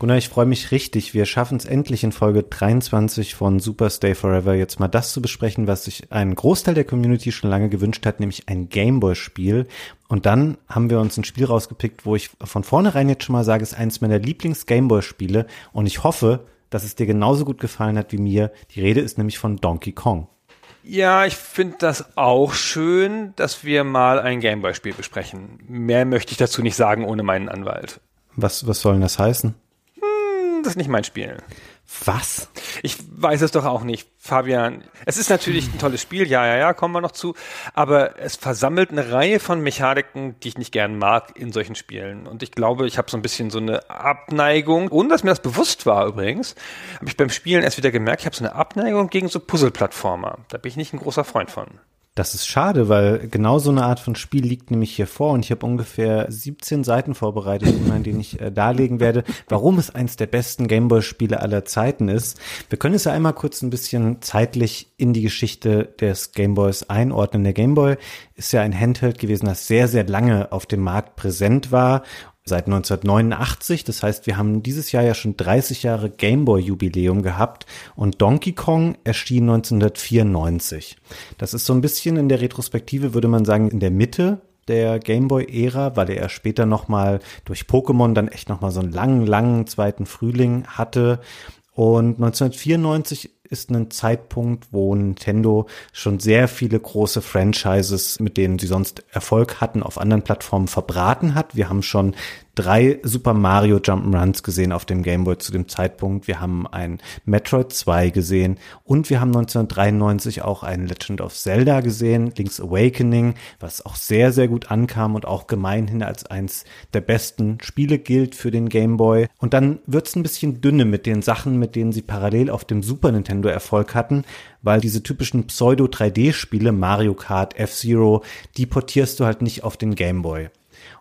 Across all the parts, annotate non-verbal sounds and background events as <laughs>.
Gunnar, ich freue mich richtig. Wir schaffen es endlich in Folge 23 von Super Stay Forever jetzt mal das zu besprechen, was sich ein Großteil der Community schon lange gewünscht hat, nämlich ein Gameboy-Spiel. Und dann haben wir uns ein Spiel rausgepickt, wo ich von vornherein jetzt schon mal sage, es ist eins meiner Lieblings-Gameboy-Spiele. Und ich hoffe, dass es dir genauso gut gefallen hat wie mir. Die Rede ist nämlich von Donkey Kong. Ja, ich finde das auch schön, dass wir mal ein Gameboy-Spiel besprechen. Mehr möchte ich dazu nicht sagen ohne meinen Anwalt. Was, was soll denn das heißen? Das ist nicht mein Spiel. Was? Ich weiß es doch auch nicht, Fabian. Es ist natürlich ein tolles Spiel, ja, ja, ja, kommen wir noch zu. Aber es versammelt eine Reihe von Mechaniken, die ich nicht gern mag in solchen Spielen. Und ich glaube, ich habe so ein bisschen so eine Abneigung, ohne dass mir das bewusst war übrigens, habe ich beim Spielen erst wieder gemerkt, ich habe so eine Abneigung gegen so Puzzle-Plattformer. Da bin ich nicht ein großer Freund von. Das ist schade, weil genau so eine Art von Spiel liegt nämlich hier vor und ich habe ungefähr 17 Seiten vorbereitet, in denen ich äh, darlegen werde, warum es eins der besten Gameboy-Spiele aller Zeiten ist. Wir können es ja einmal kurz ein bisschen zeitlich in die Geschichte des Gameboys einordnen. Der Gameboy ist ja ein Handheld gewesen, das sehr, sehr lange auf dem Markt präsent war seit 1989. Das heißt, wir haben dieses Jahr ja schon 30 Jahre Gameboy-Jubiläum gehabt und Donkey Kong erschien 1994. Das ist so ein bisschen in der Retrospektive, würde man sagen, in der Mitte der Gameboy-Ära, weil er später nochmal durch Pokémon dann echt nochmal so einen langen, langen zweiten Frühling hatte. Und 1994 ist ein Zeitpunkt, wo Nintendo schon sehr viele große Franchises, mit denen sie sonst Erfolg hatten, auf anderen Plattformen verbraten hat. Wir haben schon drei Super Mario Jump'n'Runs gesehen auf dem Game Boy zu dem Zeitpunkt. Wir haben ein Metroid 2 gesehen und wir haben 1993 auch ein Legend of Zelda gesehen, Link's Awakening, was auch sehr, sehr gut ankam und auch gemeinhin als eins der besten Spiele gilt für den Game Boy. Und dann wird's ein bisschen dünne mit den Sachen, mit denen sie parallel auf dem Super Nintendo Erfolg hatten, weil diese typischen Pseudo-3D-Spiele, Mario Kart, F-Zero, die portierst du halt nicht auf den Game Boy.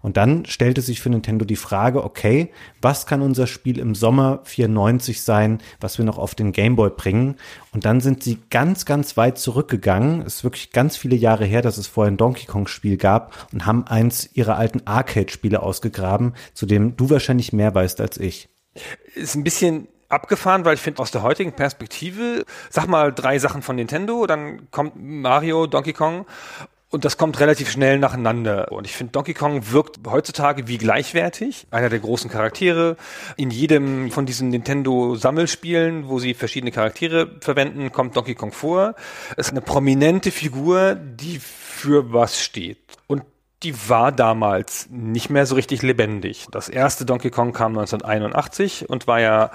Und dann stellte sich für Nintendo die Frage, okay, was kann unser Spiel im Sommer 94 sein, was wir noch auf den Game Boy bringen? Und dann sind sie ganz, ganz weit zurückgegangen. Es ist wirklich ganz viele Jahre her, dass es vorher ein Donkey Kong Spiel gab und haben eins ihrer alten Arcade-Spiele ausgegraben, zu dem du wahrscheinlich mehr weißt als ich. Ist ein bisschen abgefahren, weil ich finde, aus der heutigen Perspektive, sag mal drei Sachen von Nintendo, dann kommt Mario, Donkey Kong und das kommt relativ schnell nacheinander. Und ich finde, Donkey Kong wirkt heutzutage wie gleichwertig. Einer der großen Charaktere. In jedem von diesen Nintendo-Sammelspielen, wo sie verschiedene Charaktere verwenden, kommt Donkey Kong vor. Es ist eine prominente Figur, die für was steht. Und die war damals nicht mehr so richtig lebendig. Das erste Donkey Kong kam 1981 und war ja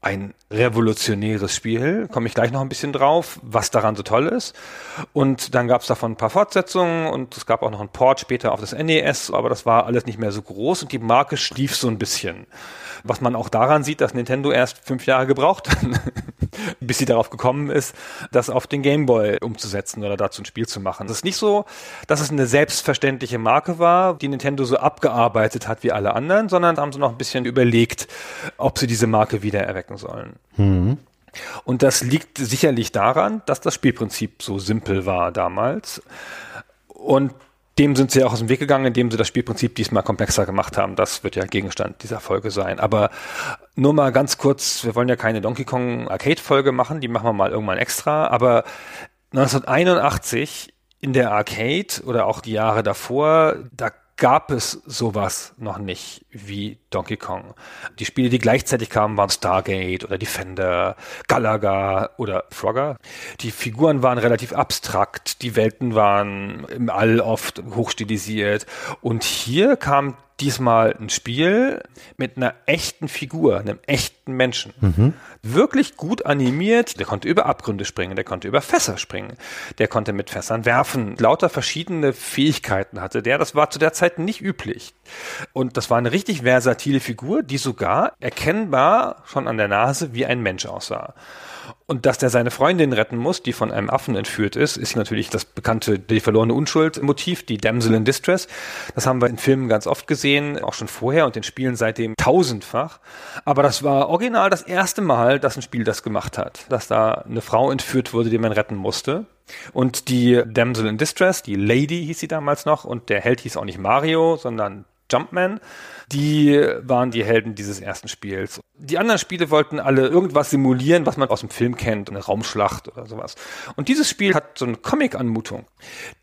ein revolutionäres Spiel. Komme ich gleich noch ein bisschen drauf, was daran so toll ist. Und dann gab es davon ein paar Fortsetzungen und es gab auch noch einen Port später auf das NES, aber das war alles nicht mehr so groß und die Marke schlief so ein bisschen. Was man auch daran sieht, dass Nintendo erst fünf Jahre gebraucht hat, <laughs> bis sie darauf gekommen ist, das auf den Game Boy umzusetzen oder dazu ein Spiel zu machen. Es ist nicht so, dass es eine selbstverständliche Marke war, die Nintendo so abgearbeitet hat wie alle anderen, sondern haben sie noch ein bisschen überlegt, ob sie diese Marke wieder erwecken sollen. Mhm. Und das liegt sicherlich daran, dass das Spielprinzip so simpel war damals. Und dem sind sie auch aus dem Weg gegangen, indem sie das Spielprinzip diesmal komplexer gemacht haben. Das wird ja Gegenstand dieser Folge sein. Aber nur mal ganz kurz, wir wollen ja keine Donkey Kong Arcade-Folge machen, die machen wir mal irgendwann extra. Aber 1981 in der Arcade oder auch die Jahre davor, da gab es sowas noch nicht wie Donkey Kong. Die Spiele, die gleichzeitig kamen, waren Stargate oder Defender, Galaga oder Frogger. Die Figuren waren relativ abstrakt, die Welten waren im All oft hochstilisiert und hier kam diesmal ein Spiel mit einer echten Figur, einem echten Menschen. Mhm. Wirklich gut animiert. Der konnte über Abgründe springen, der konnte über Fässer springen, der konnte mit Fässern werfen. Lauter verschiedene Fähigkeiten hatte der. Das war zu der Zeit nicht üblich. Und das war eine richtig versatile Figur, die sogar erkennbar schon an der Nase wie ein Mensch aussah. Und dass der seine Freundin retten muss, die von einem Affen entführt ist, ist natürlich das bekannte, die verlorene Unschuld-Motiv, die Damsel in Distress. Das haben wir in Filmen ganz oft gesehen, auch schon vorher und in Spielen seitdem tausendfach. Aber das war original das erste Mal, dass ein Spiel das gemacht hat, dass da eine Frau entführt wurde, die man retten musste. Und die Damsel in Distress, die Lady hieß sie damals noch, und der Held hieß auch nicht Mario, sondern Jumpman die waren die Helden dieses ersten Spiels. Die anderen Spiele wollten alle irgendwas simulieren, was man aus dem Film kennt, eine Raumschlacht oder sowas. Und dieses Spiel hat so eine Comic-Anmutung.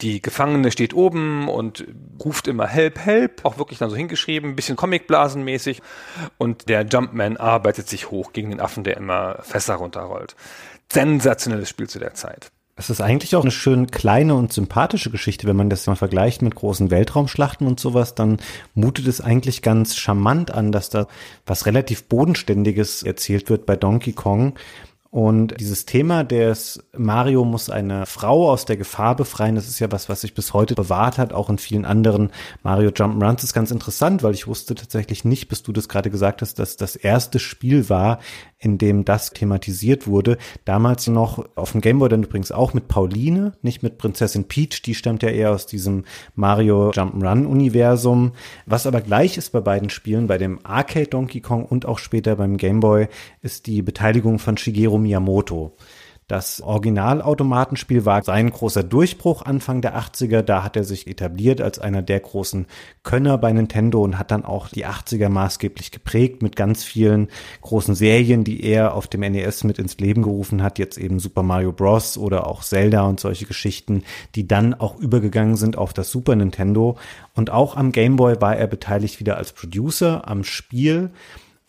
Die Gefangene steht oben und ruft immer Help, Help, auch wirklich dann so hingeschrieben, ein bisschen Comicblasenmäßig. Und der Jumpman arbeitet sich hoch gegen den Affen, der immer Fässer runterrollt. Sensationelles Spiel zu der Zeit. Es ist eigentlich auch eine schön kleine und sympathische Geschichte, wenn man das mal vergleicht mit großen Weltraumschlachten und sowas, dann mutet es eigentlich ganz charmant an, dass da was relativ Bodenständiges erzählt wird bei Donkey Kong. Und dieses Thema des Mario muss eine Frau aus der Gefahr befreien, das ist ja was, was sich bis heute bewahrt hat, auch in vielen anderen Mario Jump'n'Runs ist ganz interessant, weil ich wusste tatsächlich nicht, bis du das gerade gesagt hast, dass das erste Spiel war, in dem das thematisiert wurde. Damals noch auf dem Gameboy dann übrigens auch mit Pauline, nicht mit Prinzessin Peach, die stammt ja eher aus diesem Mario Jump'n'Run Universum. Was aber gleich ist bei beiden Spielen, bei dem Arcade Donkey Kong und auch später beim Gameboy, ist die Beteiligung von Shigeru Miyamoto. Das Originalautomatenspiel war sein großer Durchbruch Anfang der 80er. Da hat er sich etabliert als einer der großen Könner bei Nintendo und hat dann auch die 80er maßgeblich geprägt mit ganz vielen großen Serien, die er auf dem NES mit ins Leben gerufen hat. Jetzt eben Super Mario Bros. oder auch Zelda und solche Geschichten, die dann auch übergegangen sind auf das Super Nintendo. Und auch am Game Boy war er beteiligt wieder als Producer am Spiel.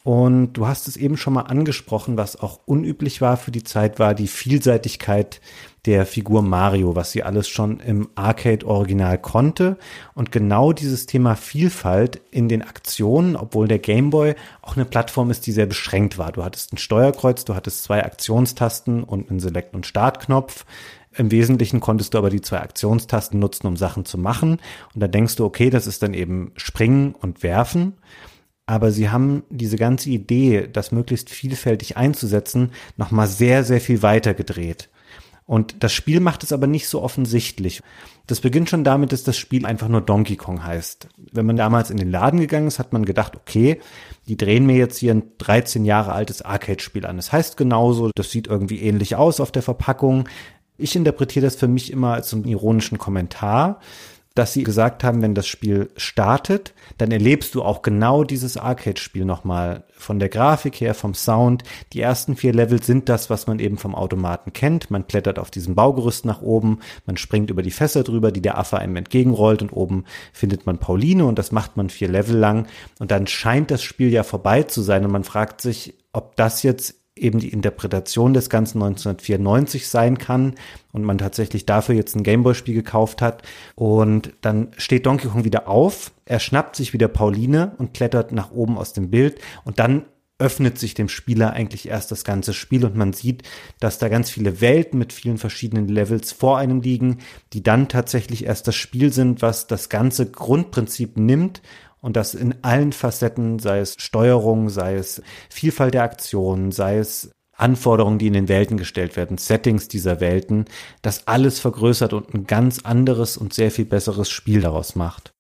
Und du hast es eben schon mal angesprochen, was auch unüblich war für die Zeit, war die Vielseitigkeit der Figur Mario, was sie alles schon im Arcade-Original konnte. Und genau dieses Thema Vielfalt in den Aktionen, obwohl der Game Boy auch eine Plattform ist, die sehr beschränkt war. Du hattest ein Steuerkreuz, du hattest zwei Aktionstasten und einen Select- und Startknopf. Im Wesentlichen konntest du aber die zwei Aktionstasten nutzen, um Sachen zu machen. Und da denkst du, okay, das ist dann eben Springen und Werfen aber sie haben diese ganze Idee, das möglichst vielfältig einzusetzen, nochmal sehr, sehr viel weiter gedreht. Und das Spiel macht es aber nicht so offensichtlich. Das beginnt schon damit, dass das Spiel einfach nur Donkey Kong heißt. Wenn man damals in den Laden gegangen ist, hat man gedacht, okay, die drehen mir jetzt hier ein 13 Jahre altes Arcade-Spiel an. Das heißt genauso, das sieht irgendwie ähnlich aus auf der Verpackung. Ich interpretiere das für mich immer als einen ironischen Kommentar dass sie gesagt haben, wenn das Spiel startet, dann erlebst du auch genau dieses Arcade-Spiel nochmal. Von der Grafik her, vom Sound. Die ersten vier Level sind das, was man eben vom Automaten kennt. Man klettert auf diesem Baugerüst nach oben, man springt über die Fässer drüber, die der Affe einem entgegenrollt und oben findet man Pauline und das macht man vier Level lang. Und dann scheint das Spiel ja vorbei zu sein und man fragt sich, ob das jetzt eben die Interpretation des Ganzen 1994 sein kann und man tatsächlich dafür jetzt ein Gameboy-Spiel gekauft hat. Und dann steht Donkey Kong wieder auf, er schnappt sich wieder Pauline und klettert nach oben aus dem Bild und dann öffnet sich dem Spieler eigentlich erst das ganze Spiel und man sieht, dass da ganz viele Welten mit vielen verschiedenen Levels vor einem liegen, die dann tatsächlich erst das Spiel sind, was das ganze Grundprinzip nimmt und das in allen Facetten, sei es Steuerung, sei es Vielfalt der Aktionen, sei es Anforderungen, die in den Welten gestellt werden, Settings dieser Welten, das alles vergrößert und ein ganz anderes und sehr viel besseres Spiel daraus macht.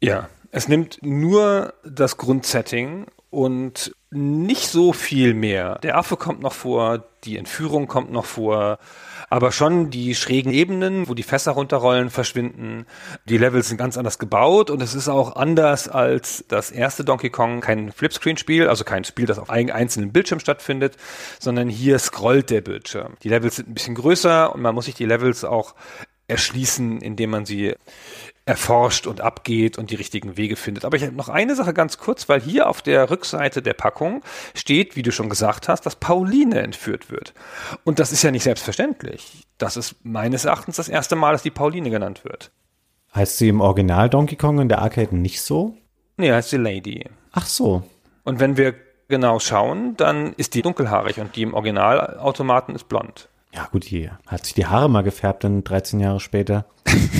Ja, es nimmt nur das Grundsetting und nicht so viel mehr. Der Affe kommt noch vor, die Entführung kommt noch vor, aber schon die schrägen Ebenen, wo die Fässer runterrollen, verschwinden. Die Levels sind ganz anders gebaut und es ist auch anders als das erste Donkey Kong kein Flipscreen-Spiel, also kein Spiel, das auf einem einzelnen Bildschirm stattfindet, sondern hier scrollt der Bildschirm. Die Levels sind ein bisschen größer und man muss sich die Levels auch erschließen, indem man sie erforscht und abgeht und die richtigen Wege findet. Aber ich habe noch eine Sache ganz kurz, weil hier auf der Rückseite der Packung steht, wie du schon gesagt hast, dass Pauline entführt wird. Und das ist ja nicht selbstverständlich. Das ist meines Erachtens das erste Mal, dass die Pauline genannt wird. Heißt sie im Original Donkey Kong in der Arcade nicht so? Nee, heißt sie Lady. Ach so. Und wenn wir genau schauen, dann ist die dunkelhaarig und die im Originalautomaten ist blond. Ja, gut, die hat sich die Haare mal gefärbt, dann 13 Jahre später. <laughs>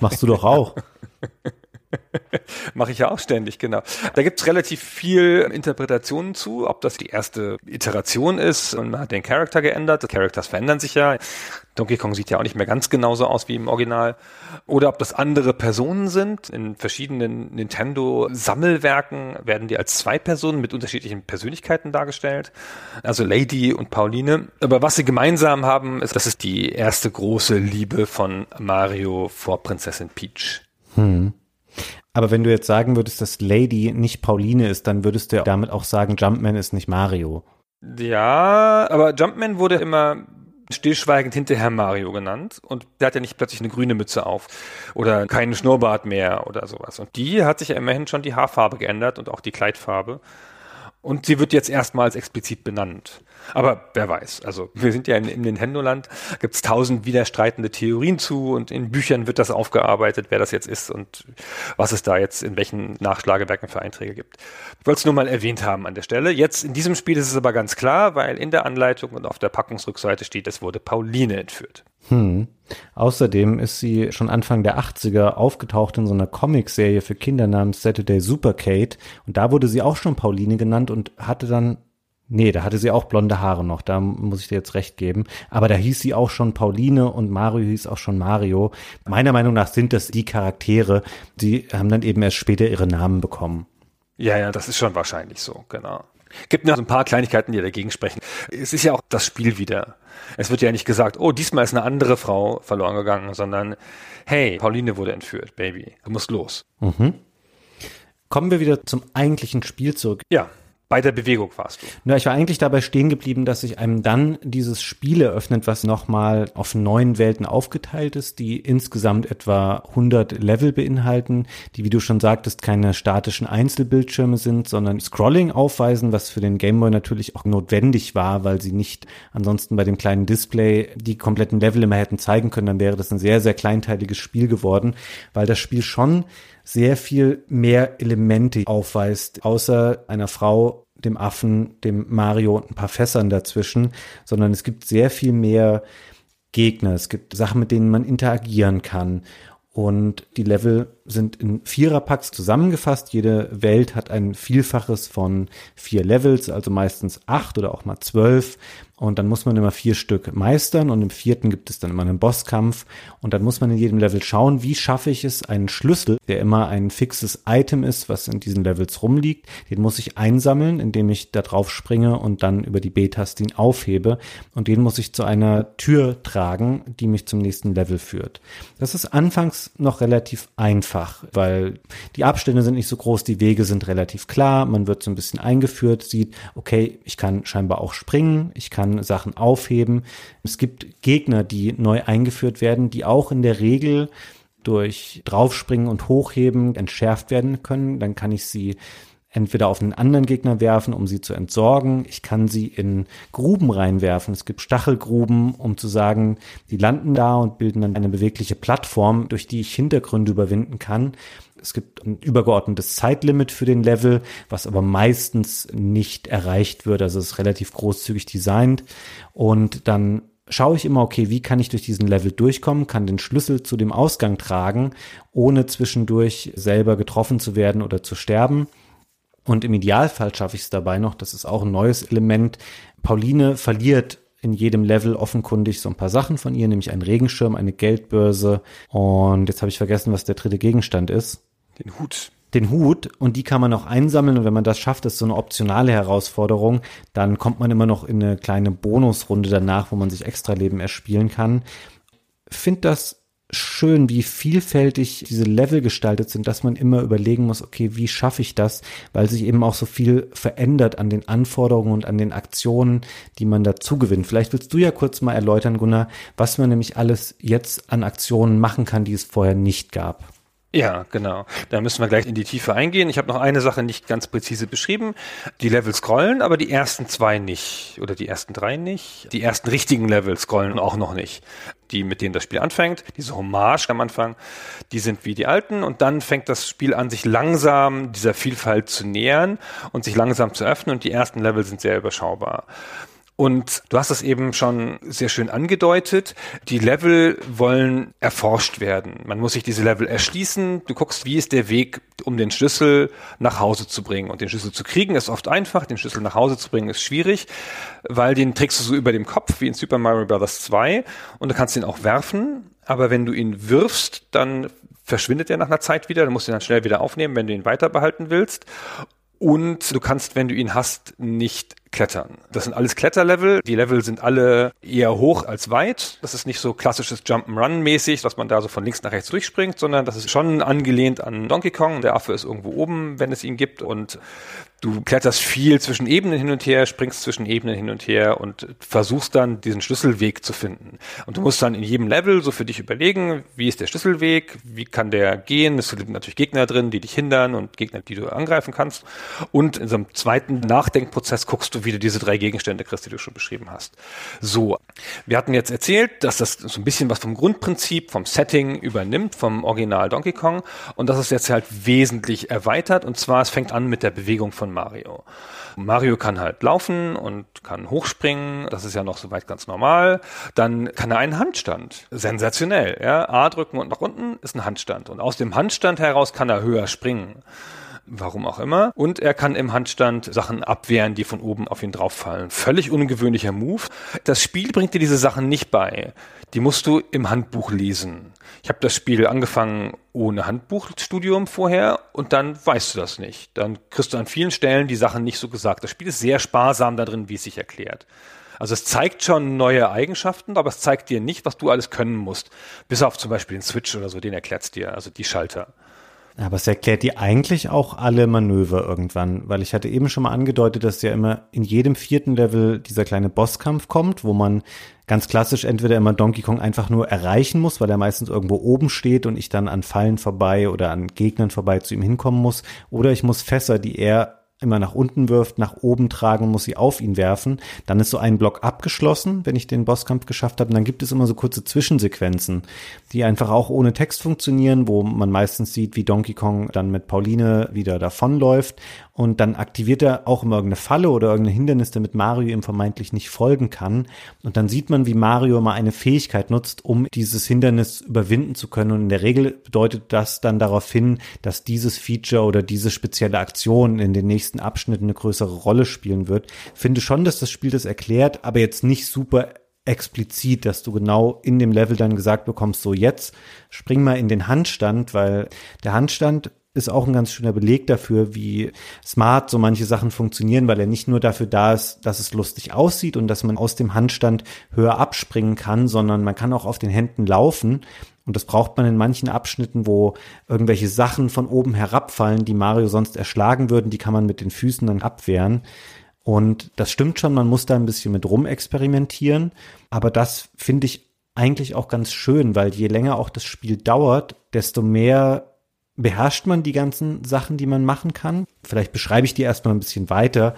Machst du doch auch. <laughs> <laughs> Mache ich ja auch ständig, genau. Da gibt's relativ viel Interpretationen zu, ob das die erste Iteration ist und man hat den Charakter geändert. Die Characters verändern sich ja. Donkey Kong sieht ja auch nicht mehr ganz genauso aus wie im Original. Oder ob das andere Personen sind. In verschiedenen Nintendo-Sammelwerken werden die als zwei Personen mit unterschiedlichen Persönlichkeiten dargestellt. Also Lady und Pauline. Aber was sie gemeinsam haben, ist, das ist die erste große Liebe von Mario vor Prinzessin Peach. Hm. Aber wenn du jetzt sagen würdest, dass Lady nicht Pauline ist, dann würdest du damit auch sagen, Jumpman ist nicht Mario. Ja, aber Jumpman wurde immer stillschweigend hinterher Mario genannt und der hat ja nicht plötzlich eine grüne Mütze auf oder keinen Schnurrbart mehr oder sowas. Und die hat sich ja immerhin schon die Haarfarbe geändert und auch die Kleidfarbe. Und sie wird jetzt erstmals explizit benannt. Aber wer weiß. Also wir sind ja in, in Nintendo-Land, gibt es tausend widerstreitende Theorien zu und in Büchern wird das aufgearbeitet, wer das jetzt ist und was es da jetzt in welchen Nachschlagewerken für Einträge gibt. Ich wollte es nur mal erwähnt haben an der Stelle. Jetzt in diesem Spiel ist es aber ganz klar, weil in der Anleitung und auf der Packungsrückseite steht, es wurde Pauline entführt. Hm. Außerdem ist sie schon Anfang der 80er aufgetaucht in so einer Comicserie für Kinder namens Saturday Super Kate und da wurde sie auch schon Pauline genannt und hatte dann Nee, da hatte sie auch blonde Haare noch, da muss ich dir jetzt recht geben. Aber da hieß sie auch schon Pauline und Mario hieß auch schon Mario. Meiner Meinung nach sind das die Charaktere, die haben dann eben erst später ihre Namen bekommen. Ja, ja, das ist schon wahrscheinlich so, genau. Gibt noch ein paar Kleinigkeiten, die dagegen sprechen. Es ist ja auch das Spiel wieder. Es wird ja nicht gesagt, oh, diesmal ist eine andere Frau verloren gegangen, sondern hey, Pauline wurde entführt, Baby, du musst los. Mhm. Kommen wir wieder zum eigentlichen Spiel zurück. Ja. Bei der Bewegung warst du. Na, ich war eigentlich dabei stehen geblieben, dass sich einem dann dieses Spiel eröffnet, was nochmal auf neun Welten aufgeteilt ist, die insgesamt etwa 100 Level beinhalten, die, wie du schon sagtest, keine statischen Einzelbildschirme sind, sondern Scrolling aufweisen, was für den Gameboy natürlich auch notwendig war, weil sie nicht ansonsten bei dem kleinen Display die kompletten Level immer hätten zeigen können. Dann wäre das ein sehr, sehr kleinteiliges Spiel geworden, weil das Spiel schon sehr viel mehr Elemente aufweist, außer einer Frau, dem Affen, dem Mario und ein paar Fässern dazwischen, sondern es gibt sehr viel mehr Gegner. Es gibt Sachen, mit denen man interagieren kann. Und die Level sind in Viererpacks zusammengefasst. Jede Welt hat ein Vielfaches von vier Levels, also meistens acht oder auch mal zwölf. Und dann muss man immer vier Stück meistern und im vierten gibt es dann immer einen Bosskampf. Und dann muss man in jedem Level schauen, wie schaffe ich es, einen Schlüssel, der immer ein fixes Item ist, was in diesen Levels rumliegt, den muss ich einsammeln, indem ich da drauf springe und dann über die B-Taste ihn aufhebe. Und den muss ich zu einer Tür tragen, die mich zum nächsten Level führt. Das ist anfangs noch relativ einfach, weil die Abstände sind nicht so groß, die Wege sind relativ klar, man wird so ein bisschen eingeführt, sieht, okay, ich kann scheinbar auch springen, ich kann kann Sachen aufheben. Es gibt Gegner, die neu eingeführt werden, die auch in der Regel durch Draufspringen und Hochheben entschärft werden können. Dann kann ich sie entweder auf einen anderen Gegner werfen, um sie zu entsorgen. Ich kann sie in Gruben reinwerfen. Es gibt Stachelgruben, um zu sagen, die landen da und bilden dann eine bewegliche Plattform, durch die ich Hintergründe überwinden kann. Es gibt ein übergeordnetes Zeitlimit für den Level, was aber meistens nicht erreicht wird. Also es ist relativ großzügig designt. Und dann schaue ich immer, okay, wie kann ich durch diesen Level durchkommen, kann den Schlüssel zu dem Ausgang tragen, ohne zwischendurch selber getroffen zu werden oder zu sterben. Und im Idealfall schaffe ich es dabei noch, das ist auch ein neues Element. Pauline verliert in jedem Level offenkundig so ein paar Sachen von ihr, nämlich einen Regenschirm, eine Geldbörse und jetzt habe ich vergessen, was der dritte Gegenstand ist. Den Hut. Den Hut und die kann man auch einsammeln und wenn man das schafft, ist so eine optionale Herausforderung, dann kommt man immer noch in eine kleine Bonusrunde danach, wo man sich extra Leben erspielen kann. Find das schön, wie vielfältig diese Level gestaltet sind, dass man immer überlegen muss, okay, wie schaffe ich das, weil sich eben auch so viel verändert an den Anforderungen und an den Aktionen, die man dazu gewinnt. Vielleicht willst du ja kurz mal erläutern, Gunnar, was man nämlich alles jetzt an Aktionen machen kann, die es vorher nicht gab. Ja, genau. Da müssen wir gleich in die Tiefe eingehen. Ich habe noch eine Sache nicht ganz präzise beschrieben. Die Level scrollen, aber die ersten zwei nicht. Oder die ersten drei nicht. Die ersten richtigen Level scrollen auch noch nicht. Die, mit denen das Spiel anfängt, diese Hommage am Anfang, die sind wie die alten. Und dann fängt das Spiel an, sich langsam dieser Vielfalt zu nähern und sich langsam zu öffnen. Und die ersten Level sind sehr überschaubar. Und du hast es eben schon sehr schön angedeutet. Die Level wollen erforscht werden. Man muss sich diese Level erschließen. Du guckst, wie ist der Weg, um den Schlüssel nach Hause zu bringen. Und den Schlüssel zu kriegen ist oft einfach. Den Schlüssel nach Hause zu bringen ist schwierig, weil den trägst du so über dem Kopf, wie in Super Mario Bros. 2. Und du kannst ihn auch werfen. Aber wenn du ihn wirfst, dann verschwindet er nach einer Zeit wieder. Du musst ihn dann schnell wieder aufnehmen, wenn du ihn weiter behalten willst. Und du kannst, wenn du ihn hast, nicht klettern. Das sind alles Kletterlevel. Die Level sind alle eher hoch als weit. Das ist nicht so klassisches Jump'n'Run mäßig, dass man da so von links nach rechts durchspringt, sondern das ist schon angelehnt an Donkey Kong. Der Affe ist irgendwo oben, wenn es ihn gibt und du kletterst viel zwischen Ebenen hin und her, springst zwischen Ebenen hin und her und versuchst dann diesen Schlüsselweg zu finden. Und du musst dann in jedem Level so für dich überlegen, wie ist der Schlüsselweg, wie kann der gehen. Es sind natürlich Gegner drin, die dich hindern und Gegner, die du angreifen kannst. Und in so einem zweiten Nachdenkprozess guckst du, wie du diese drei Gegenstände kriegst, die du schon beschrieben hast. So, wir hatten jetzt erzählt, dass das so ein bisschen was vom Grundprinzip, vom Setting übernimmt, vom Original Donkey Kong. Und das ist jetzt halt wesentlich erweitert. Und zwar, es fängt an mit der Bewegung von Mario. Mario kann halt laufen und kann hochspringen. Das ist ja noch soweit ganz normal. Dann kann er einen Handstand. Sensationell. Ja? A drücken und nach unten ist ein Handstand. Und aus dem Handstand heraus kann er höher springen. Warum auch immer. Und er kann im Handstand Sachen abwehren, die von oben auf ihn drauffallen. Völlig ungewöhnlicher Move. Das Spiel bringt dir diese Sachen nicht bei. Die musst du im Handbuch lesen. Ich habe das Spiel angefangen ohne Handbuchstudium vorher und dann weißt du das nicht. Dann kriegst du an vielen Stellen die Sachen nicht so gesagt. Das Spiel ist sehr sparsam darin, wie es sich erklärt. Also es zeigt schon neue Eigenschaften, aber es zeigt dir nicht, was du alles können musst. Bis auf zum Beispiel den Switch oder so, den erklärt es dir, also die Schalter. Aber es erklärt dir eigentlich auch alle Manöver irgendwann, weil ich hatte eben schon mal angedeutet, dass ja immer in jedem vierten Level dieser kleine Bosskampf kommt, wo man ganz klassisch entweder immer Donkey Kong einfach nur erreichen muss, weil er meistens irgendwo oben steht und ich dann an Fallen vorbei oder an Gegnern vorbei zu ihm hinkommen muss, oder ich muss Fässer, die er immer nach unten wirft, nach oben tragen muss sie auf ihn werfen. Dann ist so ein Block abgeschlossen, wenn ich den Bosskampf geschafft habe. Und dann gibt es immer so kurze Zwischensequenzen, die einfach auch ohne Text funktionieren, wo man meistens sieht, wie Donkey Kong dann mit Pauline wieder davonläuft und dann aktiviert er auch immer irgendeine Falle oder irgendein Hindernis, damit Mario ihm vermeintlich nicht folgen kann. Und dann sieht man, wie Mario mal eine Fähigkeit nutzt, um dieses Hindernis überwinden zu können. Und in der Regel bedeutet das dann darauf hin, dass dieses Feature oder diese spezielle Aktion in den nächsten Abschnitten eine größere Rolle spielen wird. Finde schon, dass das Spiel das erklärt, aber jetzt nicht super explizit, dass du genau in dem Level dann gesagt bekommst, so jetzt spring mal in den Handstand, weil der Handstand ist auch ein ganz schöner Beleg dafür, wie smart so manche Sachen funktionieren, weil er nicht nur dafür da ist, dass es lustig aussieht und dass man aus dem Handstand höher abspringen kann, sondern man kann auch auf den Händen laufen. Und das braucht man in manchen Abschnitten, wo irgendwelche Sachen von oben herabfallen, die Mario sonst erschlagen würden, die kann man mit den Füßen dann abwehren. Und das stimmt schon, man muss da ein bisschen mit rumexperimentieren. Aber das finde ich eigentlich auch ganz schön, weil je länger auch das Spiel dauert, desto mehr beherrscht man die ganzen Sachen, die man machen kann. Vielleicht beschreibe ich die erstmal ein bisschen weiter.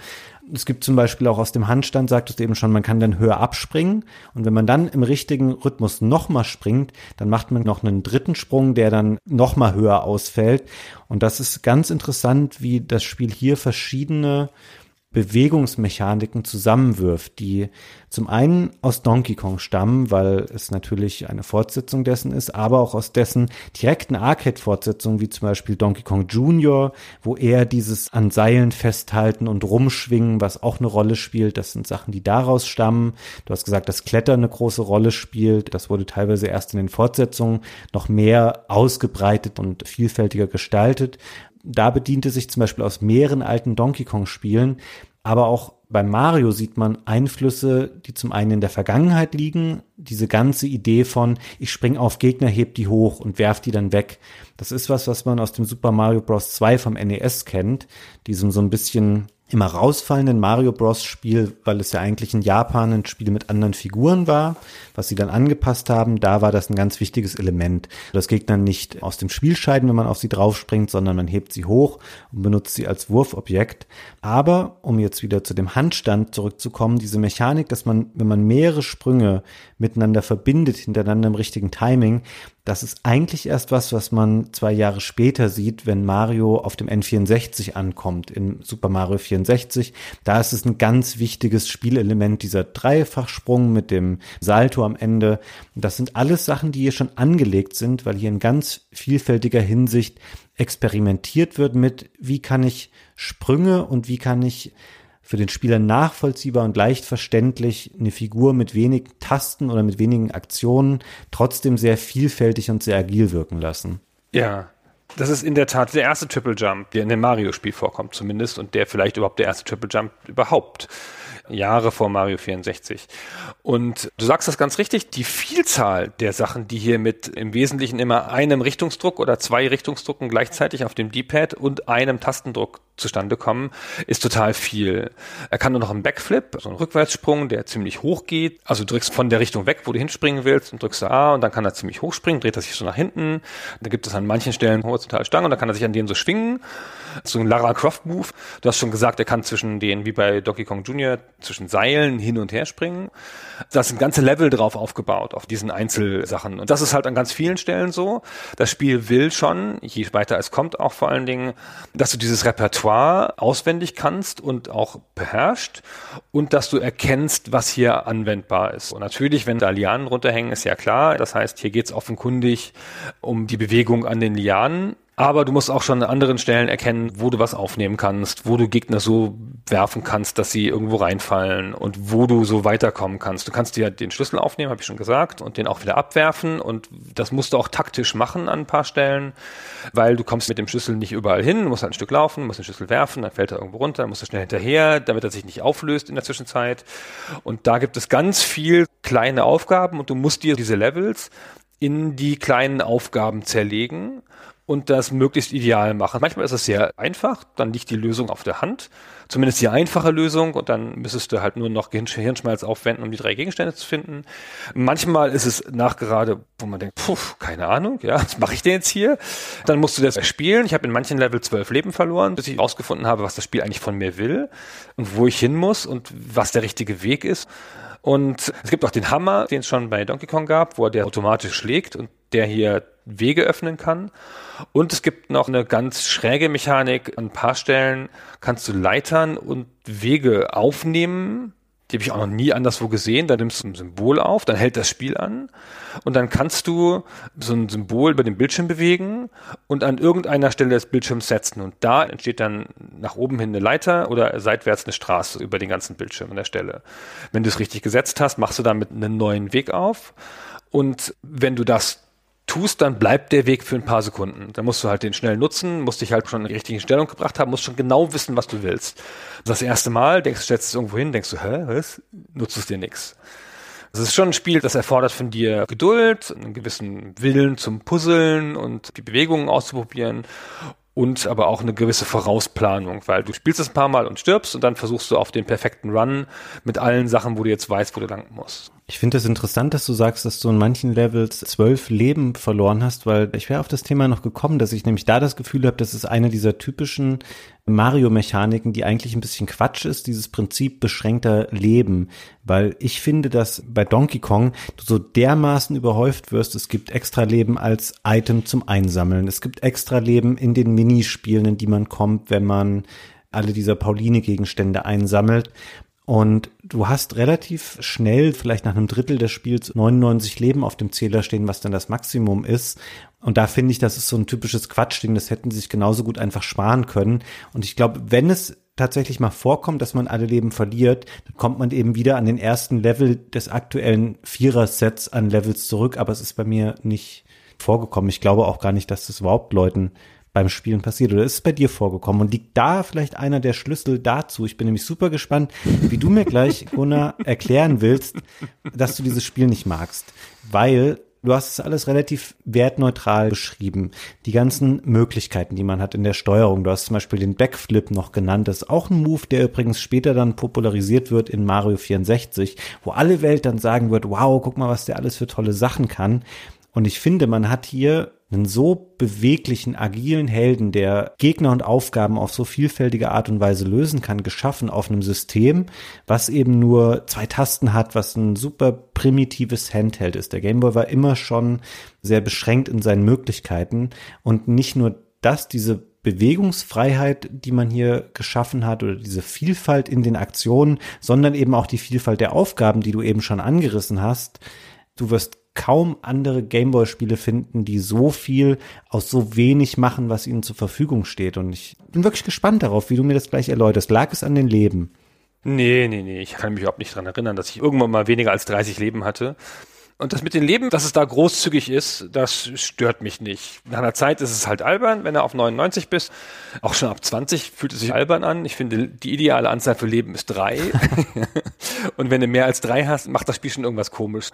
Es gibt zum Beispiel auch aus dem Handstand, sagtest du eben schon, man kann dann höher abspringen. Und wenn man dann im richtigen Rhythmus nochmal springt, dann macht man noch einen dritten Sprung, der dann nochmal höher ausfällt. Und das ist ganz interessant, wie das Spiel hier verschiedene Bewegungsmechaniken zusammenwirft, die zum einen aus Donkey Kong stammen, weil es natürlich eine Fortsetzung dessen ist, aber auch aus dessen direkten Arcade-Fortsetzungen, wie zum Beispiel Donkey Kong Jr., wo er dieses an Seilen festhalten und rumschwingen, was auch eine Rolle spielt. Das sind Sachen, die daraus stammen. Du hast gesagt, dass Klettern eine große Rolle spielt. Das wurde teilweise erst in den Fortsetzungen noch mehr ausgebreitet und vielfältiger gestaltet da bediente sich zum Beispiel aus mehreren alten Donkey Kong Spielen, aber auch bei Mario sieht man Einflüsse, die zum einen in der Vergangenheit liegen, diese ganze Idee von ich spring auf Gegner, heb die hoch und werf die dann weg. Das ist was, was man aus dem Super Mario Bros. 2 vom NES kennt, diesem so ein bisschen immer rausfallenden Mario Bros. Spiel, weil es ja eigentlich in Japan ein Spiel mit anderen Figuren war, was sie dann angepasst haben, da war das ein ganz wichtiges Element. Das Gegner nicht aus dem Spiel scheiden, wenn man auf sie draufspringt, sondern man hebt sie hoch und benutzt sie als Wurfobjekt. Aber, um jetzt wieder zu dem Handstand zurückzukommen, diese Mechanik, dass man, wenn man mehrere Sprünge miteinander verbindet, hintereinander im richtigen Timing, das ist eigentlich erst was, was man zwei Jahre später sieht, wenn Mario auf dem N64 ankommt, in Super Mario 64. Da ist es ein ganz wichtiges Spielelement, dieser Dreifachsprung mit dem Salto am Ende. Das sind alles Sachen, die hier schon angelegt sind, weil hier in ganz vielfältiger Hinsicht experimentiert wird mit, wie kann ich Sprünge und wie kann ich für den Spieler nachvollziehbar und leicht verständlich eine Figur mit wenig Tasten oder mit wenigen Aktionen trotzdem sehr vielfältig und sehr agil wirken lassen. Ja, das ist in der Tat der erste Triple Jump, der in dem Mario-Spiel vorkommt zumindest und der vielleicht überhaupt der erste Triple Jump überhaupt. Jahre vor Mario 64. Und du sagst das ganz richtig, die Vielzahl der Sachen, die hier mit im Wesentlichen immer einem Richtungsdruck oder zwei Richtungsdrucken gleichzeitig auf dem D-Pad und einem Tastendruck zustande kommen, ist total viel. Er kann nur noch einen Backflip, so einen Rückwärtssprung, der ziemlich hoch geht. Also du drückst von der Richtung weg, wo du hinspringen willst und drückst A und dann kann er ziemlich hoch springen, dreht er sich so nach hinten. Da gibt es an manchen Stellen horizontale Stangen und dann kann er sich an denen so schwingen. So ein Lara Croft Move. Du hast schon gesagt, er kann zwischen den, wie bei Donkey Kong Jr., zwischen Seilen hin und her springen. Da sind ganze Level drauf aufgebaut, auf diesen Einzelsachen. Und das ist halt an ganz vielen Stellen so. Das Spiel will schon, je weiter es kommt, auch vor allen Dingen, dass du dieses Repertoire auswendig kannst und auch beherrscht und dass du erkennst, was hier anwendbar ist. Und natürlich, wenn da Lianen runterhängen, ist ja klar. Das heißt, hier geht es offenkundig um die Bewegung an den Lianen aber du musst auch schon an anderen Stellen erkennen, wo du was aufnehmen kannst, wo du Gegner so werfen kannst, dass sie irgendwo reinfallen und wo du so weiterkommen kannst. Du kannst dir den Schlüssel aufnehmen, habe ich schon gesagt, und den auch wieder abwerfen. Und das musst du auch taktisch machen an ein paar Stellen, weil du kommst mit dem Schlüssel nicht überall hin. Du musst halt ein Stück laufen, musst den Schlüssel werfen, dann fällt er irgendwo runter, dann musst du schnell hinterher, damit er sich nicht auflöst in der Zwischenzeit. Und da gibt es ganz viel kleine Aufgaben und du musst dir diese Levels in die kleinen Aufgaben zerlegen und das möglichst ideal machen. Manchmal ist es sehr einfach, dann liegt die Lösung auf der Hand, zumindest die einfache Lösung und dann müsstest du halt nur noch Hirnschmalz aufwenden, um die drei Gegenstände zu finden. Manchmal ist es nachgerade, wo man denkt, puh, keine Ahnung, ja, was mache ich denn jetzt hier? Dann musst du das spielen. Ich habe in manchen Level zwölf Leben verloren, bis ich rausgefunden habe, was das Spiel eigentlich von mir will und wo ich hin muss und was der richtige Weg ist. Und es gibt auch den Hammer, den es schon bei Donkey Kong gab, wo er der automatisch schlägt und der hier Wege öffnen kann. Und es gibt noch eine ganz schräge Mechanik. An ein paar Stellen kannst du Leitern und Wege aufnehmen. Die habe ich auch noch nie anderswo gesehen. Da nimmst du ein Symbol auf, dann hält das Spiel an und dann kannst du so ein Symbol über den Bildschirm bewegen und an irgendeiner Stelle des Bildschirms setzen. Und da entsteht dann nach oben hin eine Leiter oder seitwärts eine Straße über den ganzen Bildschirm an der Stelle. Wenn du es richtig gesetzt hast, machst du damit einen neuen Weg auf. Und wenn du das tust, dann bleibt der Weg für ein paar Sekunden. Da musst du halt den schnell nutzen, musst dich halt schon in die richtige Stellung gebracht haben, musst schon genau wissen, was du willst. Das erste Mal denkst du, stellst es irgendwo hin, denkst du, hä, was? Nutzt es dir nichts. Es ist schon ein Spiel, das erfordert von dir Geduld, einen gewissen Willen zum Puzzeln und die Bewegungen auszuprobieren und aber auch eine gewisse Vorausplanung, weil du spielst es ein paar Mal und stirbst und dann versuchst du auf den perfekten Run mit allen Sachen, wo du jetzt weißt, wo du lang musst. Ich finde es das interessant, dass du sagst, dass du in manchen Levels zwölf Leben verloren hast, weil ich wäre auf das Thema noch gekommen, dass ich nämlich da das Gefühl habe, das ist eine dieser typischen Mario-Mechaniken, die eigentlich ein bisschen Quatsch ist, dieses Prinzip beschränkter Leben, weil ich finde, dass bei Donkey Kong du so dermaßen überhäuft wirst, es gibt extra Leben als Item zum Einsammeln, es gibt extra Leben in den Minispielen, in die man kommt, wenn man alle dieser Pauline-Gegenstände einsammelt. Und du hast relativ schnell, vielleicht nach einem Drittel des Spiels, 99 Leben auf dem Zähler stehen, was dann das Maximum ist. Und da finde ich, das ist so ein typisches Quatschding, das hätten sie sich genauso gut einfach sparen können. Und ich glaube, wenn es tatsächlich mal vorkommt, dass man alle Leben verliert, dann kommt man eben wieder an den ersten Level des aktuellen Vierer-Sets an Levels zurück. Aber es ist bei mir nicht vorgekommen. Ich glaube auch gar nicht, dass das überhaupt Leuten beim Spielen passiert oder ist es bei dir vorgekommen und liegt da vielleicht einer der Schlüssel dazu? Ich bin nämlich super gespannt, wie du mir gleich, Gunnar, erklären willst, dass du dieses Spiel nicht magst, weil Du hast es alles relativ wertneutral beschrieben. Die ganzen Möglichkeiten, die man hat in der Steuerung. Du hast zum Beispiel den Backflip noch genannt. Das ist auch ein Move, der übrigens später dann popularisiert wird in Mario 64, wo alle Welt dann sagen wird, wow, guck mal, was der alles für tolle Sachen kann. Und ich finde, man hat hier einen so beweglichen, agilen Helden, der Gegner und Aufgaben auf so vielfältige Art und Weise lösen kann, geschaffen auf einem System, was eben nur zwei Tasten hat, was ein super primitives Handheld ist. Der Gameboy war immer schon sehr beschränkt in seinen Möglichkeiten und nicht nur das, diese Bewegungsfreiheit, die man hier geschaffen hat oder diese Vielfalt in den Aktionen, sondern eben auch die Vielfalt der Aufgaben, die du eben schon angerissen hast. Du wirst kaum andere Gameboy-Spiele finden, die so viel aus so wenig machen, was ihnen zur Verfügung steht. Und ich bin wirklich gespannt darauf, wie du mir das gleich erläuterst. Lag es an den Leben? Nee, nee, nee. Ich kann mich überhaupt nicht dran erinnern, dass ich irgendwann mal weniger als 30 Leben hatte. Und das mit den Leben, dass es da großzügig ist, das stört mich nicht. Nach einer Zeit ist es halt albern, wenn du auf 99 bist. Auch schon ab 20 fühlt es sich albern an. Ich finde, die ideale Anzahl für Leben ist drei. <laughs> Und wenn du mehr als drei hast, macht das Spiel schon irgendwas komisch.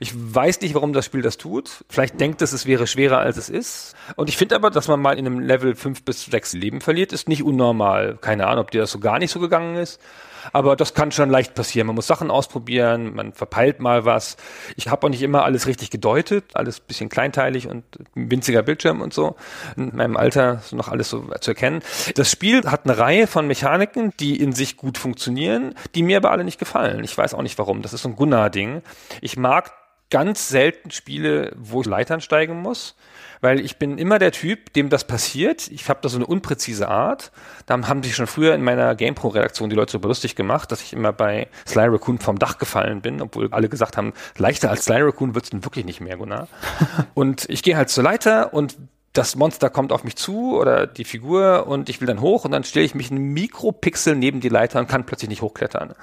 Ich weiß nicht, warum das Spiel das tut. Vielleicht denkt es, es wäre schwerer, als es ist. Und ich finde aber, dass man mal in einem Level fünf bis sechs Leben verliert, ist nicht unnormal. Keine Ahnung, ob dir das so gar nicht so gegangen ist. Aber das kann schon leicht passieren. Man muss Sachen ausprobieren, man verpeilt mal was. Ich habe auch nicht immer alles richtig gedeutet, alles bisschen kleinteilig und winziger Bildschirm und so. In meinem Alter noch alles so zu erkennen. Das Spiel hat eine Reihe von Mechaniken, die in sich gut funktionieren, die mir aber alle nicht gefallen. Ich weiß auch nicht warum. Das ist so ein Gunnar-Ding. Ich mag ganz selten Spiele, wo ich Leitern steigen muss weil ich bin immer der Typ, dem das passiert. Ich habe da so eine unpräzise Art. Da haben sich schon früher in meiner GamePro-Redaktion die Leute so lustig gemacht, dass ich immer bei Sly Raccoon vom Dach gefallen bin, obwohl alle gesagt haben, leichter als Sly Raccoon wird's denn wirklich nicht mehr, Gunnar. <laughs> und ich gehe halt zur Leiter und das Monster kommt auf mich zu oder die Figur und ich will dann hoch und dann stelle ich mich einen Mikropixel neben die Leiter und kann plötzlich nicht hochklettern.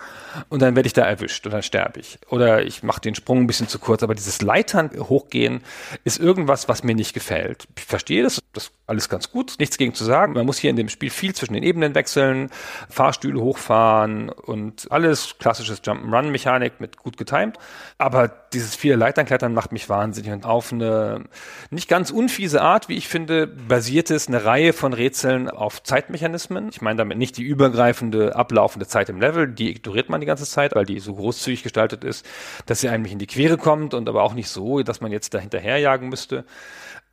Und dann werde ich da erwischt und dann sterbe ich. Oder ich mache den Sprung ein bisschen zu kurz, aber dieses Leitern hochgehen ist irgendwas, was mir nicht gefällt. Ich verstehe das, das alles ganz gut, nichts gegen zu sagen. Man muss hier in dem Spiel viel zwischen den Ebenen wechseln, Fahrstühle hochfahren und alles klassisches Jump'n'Run-Mechanik mit gut getimt. Aber dieses viele Leitern klettern macht mich wahnsinnig und auf eine nicht ganz unfiese Art, wie ich finde, basiert es eine Reihe von Rätseln auf Zeitmechanismen. Ich meine damit nicht die übergreifende, ablaufende Zeit im Level, die ignoriert man die ganze Zeit, weil die so großzügig gestaltet ist, dass sie eigentlich in die Quere kommt und aber auch nicht so, dass man jetzt da hinterherjagen müsste.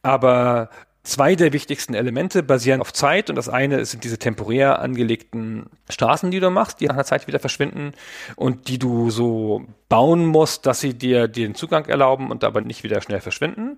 Aber Zwei der wichtigsten Elemente basieren auf Zeit und das eine sind diese temporär angelegten Straßen, die du machst, die nach einer Zeit wieder verschwinden und die du so bauen musst, dass sie dir den Zugang erlauben und aber nicht wieder schnell verschwinden.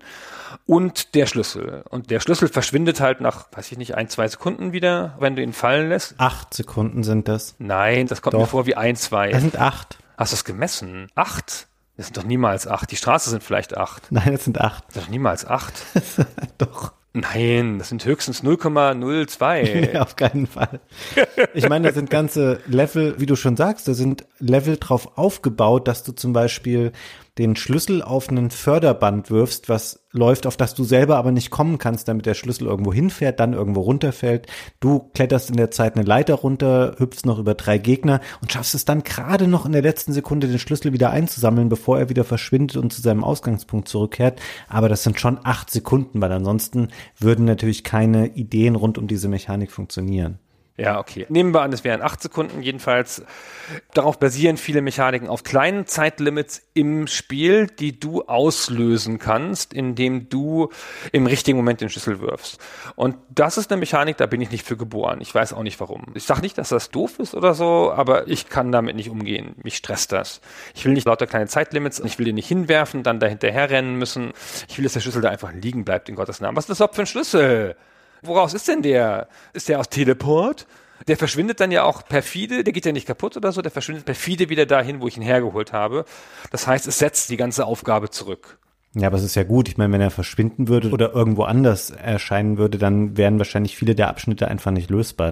Und der Schlüssel. Und der Schlüssel verschwindet halt nach, weiß ich nicht, ein, zwei Sekunden wieder, wenn du ihn fallen lässt. Acht Sekunden sind das. Nein, das kommt Doch. mir vor wie ein, zwei. Das sind acht. Hast du es gemessen? Acht? Das sind doch niemals acht. Die Straße sind vielleicht acht. Nein, das sind acht. Das sind doch niemals acht. <laughs> Doch. Nein, das sind höchstens 0,02. <laughs> Nee, auf keinen Fall. Ich meine, da sind ganze Level, wie du schon sagst, da sind Level drauf aufgebaut, dass du zum Beispiel den Schlüssel auf einen Förderband wirfst, was läuft, auf das du selber aber nicht kommen kannst, damit der Schlüssel irgendwo hinfährt, dann irgendwo runterfällt. Du kletterst in der Zeit eine Leiter runter, hüpfst noch über drei Gegner und schaffst es dann gerade noch in der letzten Sekunde den Schlüssel wieder einzusammeln, bevor er wieder verschwindet und zu seinem Ausgangspunkt zurückkehrt. Aber das sind schon acht Sekunden, weil ansonsten würden natürlich keine Ideen rund um diese Mechanik funktionieren. Ja, okay. Nehmen wir an, es wären acht Sekunden jedenfalls. Darauf basieren viele Mechaniken auf kleinen Zeitlimits im Spiel, die du auslösen kannst, indem du im richtigen Moment den Schlüssel wirfst. Und das ist eine Mechanik, da bin ich nicht für geboren. Ich weiß auch nicht warum. Ich sage nicht, dass das doof ist oder so, aber ich kann damit nicht umgehen. Mich stresst das. Ich will nicht lauter kleine Zeitlimits, ich will den nicht hinwerfen, dann da hinterher rennen müssen. Ich will, dass der Schlüssel da einfach liegen bleibt, in Gottes Namen. Was ist das überhaupt für ein Schlüssel? Woraus ist denn der? Ist der aus Teleport? Der verschwindet dann ja auch perfide, der geht ja nicht kaputt oder so, der verschwindet perfide wieder dahin, wo ich ihn hergeholt habe. Das heißt, es setzt die ganze Aufgabe zurück. Ja, aber es ist ja gut. Ich meine, wenn er verschwinden würde oder irgendwo anders erscheinen würde, dann wären wahrscheinlich viele der Abschnitte einfach nicht lösbar.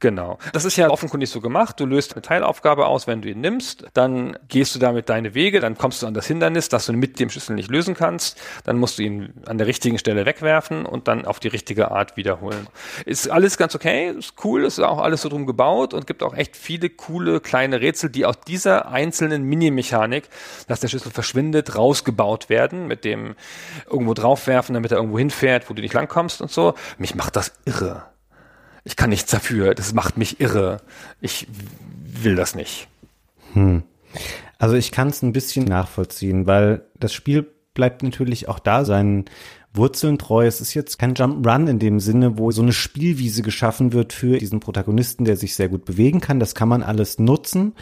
Genau. Das ist ja offenkundig so gemacht. Du löst eine Teilaufgabe aus, wenn du ihn nimmst. Dann gehst du damit deine Wege. Dann kommst du an das Hindernis, das du mit dem Schlüssel nicht lösen kannst. Dann musst du ihn an der richtigen Stelle wegwerfen und dann auf die richtige Art wiederholen. Ist alles ganz okay. Ist cool. Ist auch alles so drum gebaut und gibt auch echt viele coole kleine Rätsel, die aus dieser einzelnen Mini-Mechanik, dass der Schlüssel verschwindet, rausgebaut werden. Mit dem irgendwo draufwerfen, damit er irgendwo hinfährt, wo du nicht langkommst und so. Mich macht das irre ich kann nichts dafür, das macht mich irre. Ich will das nicht. Hm. Also ich kann es ein bisschen nachvollziehen, weil das Spiel bleibt natürlich auch da seinen Wurzeln treu. Es ist jetzt kein Jump Run in dem Sinne, wo so eine Spielwiese geschaffen wird für diesen Protagonisten, der sich sehr gut bewegen kann. Das kann man alles nutzen.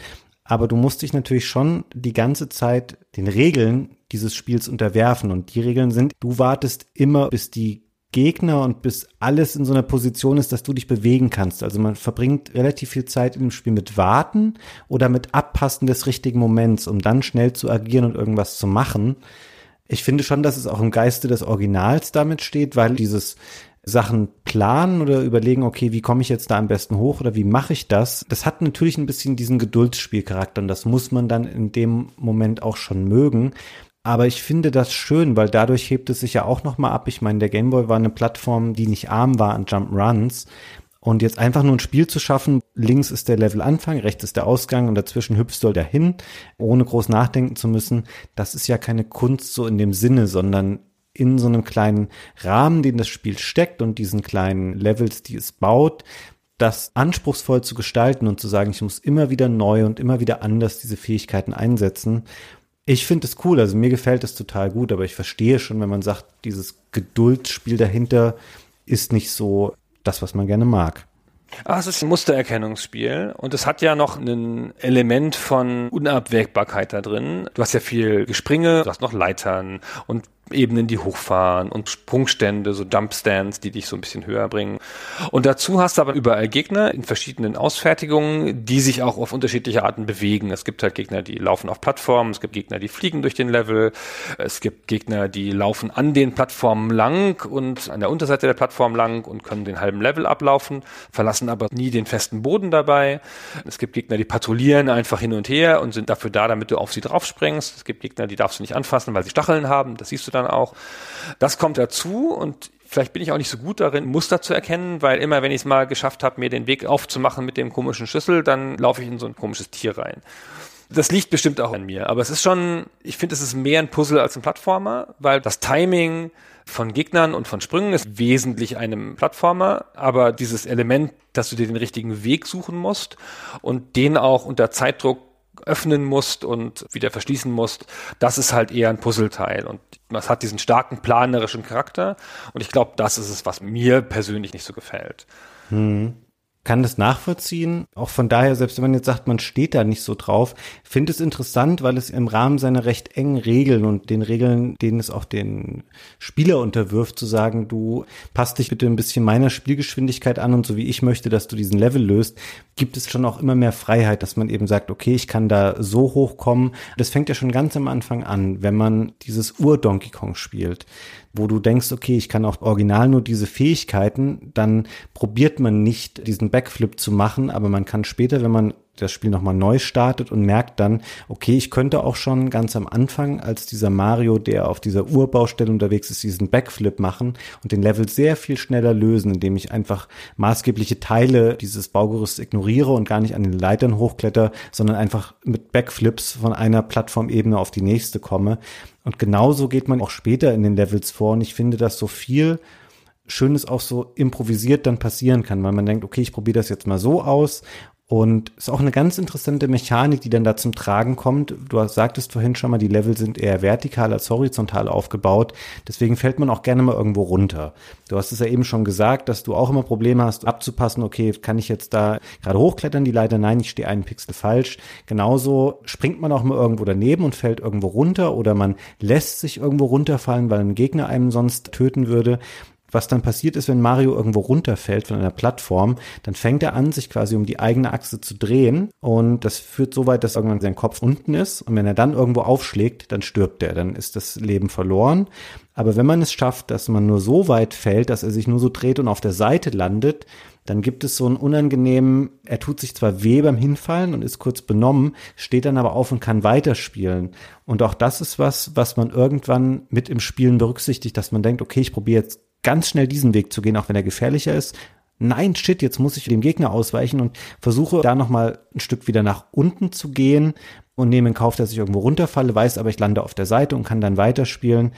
Aber du musst dich natürlich schon die ganze Zeit den Regeln dieses Spiels unterwerfen. Und die Regeln sind, du wartest immer, bis die Gegner und bis alles in so einer Position ist, dass du dich bewegen kannst. Also man verbringt relativ viel Zeit in dem Spiel mit Warten oder mit Abpassen des richtigen Moments, um dann schnell zu agieren und irgendwas zu machen. Ich finde schon, dass es auch im Geiste des Originals damit steht, weil dieses Sachen planen oder überlegen, okay, wie komme ich jetzt da am besten hoch oder wie mache ich das? Das hat natürlich ein bisschen diesen Geduldsspielcharakter und das muss man dann in dem Moment auch schon mögen. Aber ich finde das schön, weil dadurch hebt es sich ja auch nochmal ab. Ich meine, der Gameboy war eine Plattform, die nicht arm war an Jump Runs. Und jetzt einfach nur ein Spiel zu schaffen, links ist der Levelanfang, rechts ist der Ausgang und dazwischen hüpfst du dahin, ohne groß nachdenken zu müssen, das ist ja keine Kunst so in dem Sinne, sondern in so einem kleinen Rahmen, den das Spiel steckt und diesen kleinen Levels, die es baut, das anspruchsvoll zu gestalten und zu sagen, ich muss immer wieder neu und immer wieder anders diese Fähigkeiten einsetzen. Ich finde es cool, also mir gefällt es total gut, aber ich verstehe schon, wenn man sagt, dieses Geduldsspiel dahinter ist nicht so das, was man gerne mag. Ach, es ist ein Mustererkennungsspiel und es hat ja noch ein Element von Unabwägbarkeit da drin. Du hast ja viel Gespringe, du hast noch Leitern und Ebenen, die hochfahren und Sprungstände, so Jumpstands, die dich so ein bisschen höher bringen. Und dazu hast du aber überall Gegner in verschiedenen Ausfertigungen, die sich auch auf unterschiedliche Arten bewegen. Es gibt halt Gegner, die laufen auf Plattformen, es gibt Gegner, die fliegen durch den Level, es gibt Gegner, die laufen an den Plattformen lang und an der Unterseite der Plattform lang und können den halben Level ablaufen, verlassen aber nie den festen Boden dabei. Es gibt Gegner, die patrouillieren einfach hin und her und sind dafür da, damit du auf sie draufspringst. Es gibt Gegner, die darfst du nicht anfassen, weil sie Stacheln haben. Das siehst du dann auch. Das kommt dazu und vielleicht bin ich auch nicht so gut darin, Muster zu erkennen, weil immer, wenn ich es mal geschafft habe, mir den Weg aufzumachen mit dem komischen Schlüssel, dann laufe ich in so ein komisches Tier rein. Das liegt bestimmt auch an mir, aber es ist schon, ich finde, es ist mehr ein Puzzle als ein Plattformer, weil das Timing von Gegnern und von Sprüngen ist wesentlich einem Plattformer, aber dieses Element, dass du dir den richtigen Weg suchen musst und den auch unter Zeitdruck öffnen musst und wieder verschließen musst, das ist halt eher ein Puzzleteil. Und es hat diesen starken planerischen Charakter. Und ich glaube, das ist es, was mir persönlich nicht so gefällt. Hm kann das nachvollziehen. Auch von daher, selbst wenn man jetzt sagt, man steht da nicht so drauf, finde es interessant, weil es im Rahmen seiner recht engen Regeln und den Regeln, denen es auch den Spieler unterwirft, zu sagen, du passt dich bitte ein bisschen meiner Spielgeschwindigkeit an und so wie ich möchte, dass du diesen Level löst, gibt es schon auch immer mehr Freiheit, dass man eben sagt, okay, ich kann da so hochkommen. Das fängt ja schon ganz am Anfang an, wenn man dieses Ur-Donkey Kong spielt wo du denkst, okay, ich kann auch original nur diese Fähigkeiten, dann probiert man nicht diesen Backflip zu machen, aber man kann später, wenn man das Spiel nochmal neu startet und merkt dann, okay, ich könnte auch schon ganz am Anfang als dieser Mario, der auf dieser Urbaustelle unterwegs ist, diesen Backflip machen und den Level sehr viel schneller lösen, indem ich einfach maßgebliche Teile dieses Baugerüsts ignoriere und gar nicht an den Leitern hochkletter, sondern einfach mit Backflips von einer Plattformebene auf die nächste komme. Und genauso geht man auch später in den Levels vor und ich finde, dass so viel Schönes auch so improvisiert dann passieren kann, weil man denkt, okay, ich probiere das jetzt mal so aus und ist auch eine ganz interessante Mechanik, die dann da zum Tragen kommt. Du sagtest vorhin schon mal, die Level sind eher vertikal als horizontal aufgebaut. Deswegen fällt man auch gerne mal irgendwo runter. Du hast es ja eben schon gesagt, dass du auch immer Probleme hast, abzupassen, okay, kann ich jetzt da gerade hochklettern, die Leiter, nein, ich stehe einen Pixel falsch. Genauso springt man auch mal irgendwo daneben und fällt irgendwo runter oder man lässt sich irgendwo runterfallen, weil ein Gegner einem sonst töten würde was dann passiert ist, wenn Mario irgendwo runterfällt von einer Plattform, dann fängt er an, sich quasi um die eigene Achse zu drehen und das führt so weit, dass irgendwann sein Kopf unten ist und wenn er dann irgendwo aufschlägt, dann stirbt er, dann ist das Leben verloren. Aber wenn man es schafft, dass man nur so weit fällt, dass er sich nur so dreht und auf der Seite landet, dann gibt es so einen unangenehmen, er tut sich zwar weh beim Hinfallen und ist kurz benommen, steht dann aber auf und kann weiterspielen. Und auch das ist was, was man irgendwann mit im Spielen berücksichtigt, dass man denkt, okay, ich probiere jetzt ganz schnell diesen Weg zu gehen, auch wenn er gefährlicher ist. Nein, shit, jetzt muss ich dem Gegner ausweichen und versuche da nochmal ein Stück wieder nach unten zu gehen und nehme in Kauf, dass ich irgendwo runterfalle, weiß aber, ich lande auf der Seite und kann dann weiterspielen.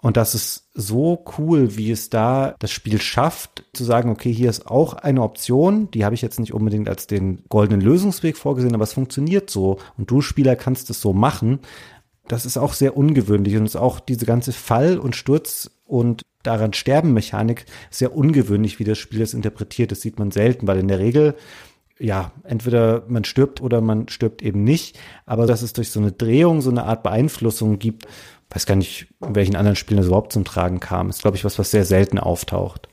Und das ist so cool, wie es da das Spiel schafft, zu sagen, okay, hier ist auch eine Option, die habe ich jetzt nicht unbedingt als den goldenen Lösungsweg vorgesehen, aber es funktioniert so und du Spieler kannst es so machen. Das ist auch sehr ungewöhnlich und ist auch diese ganze Fall- und Sturz- und daran sterben Mechanik sehr ungewöhnlich, wie das Spiel es interpretiert. Das sieht man selten, weil in der Regel ja, entweder man stirbt oder man stirbt eben nicht, aber dass es durch so eine Drehung so eine Art Beeinflussung gibt, weiß gar nicht, in welchen anderen Spielen das überhaupt zum Tragen kam. Ist, glaube ich, was, was sehr selten auftaucht.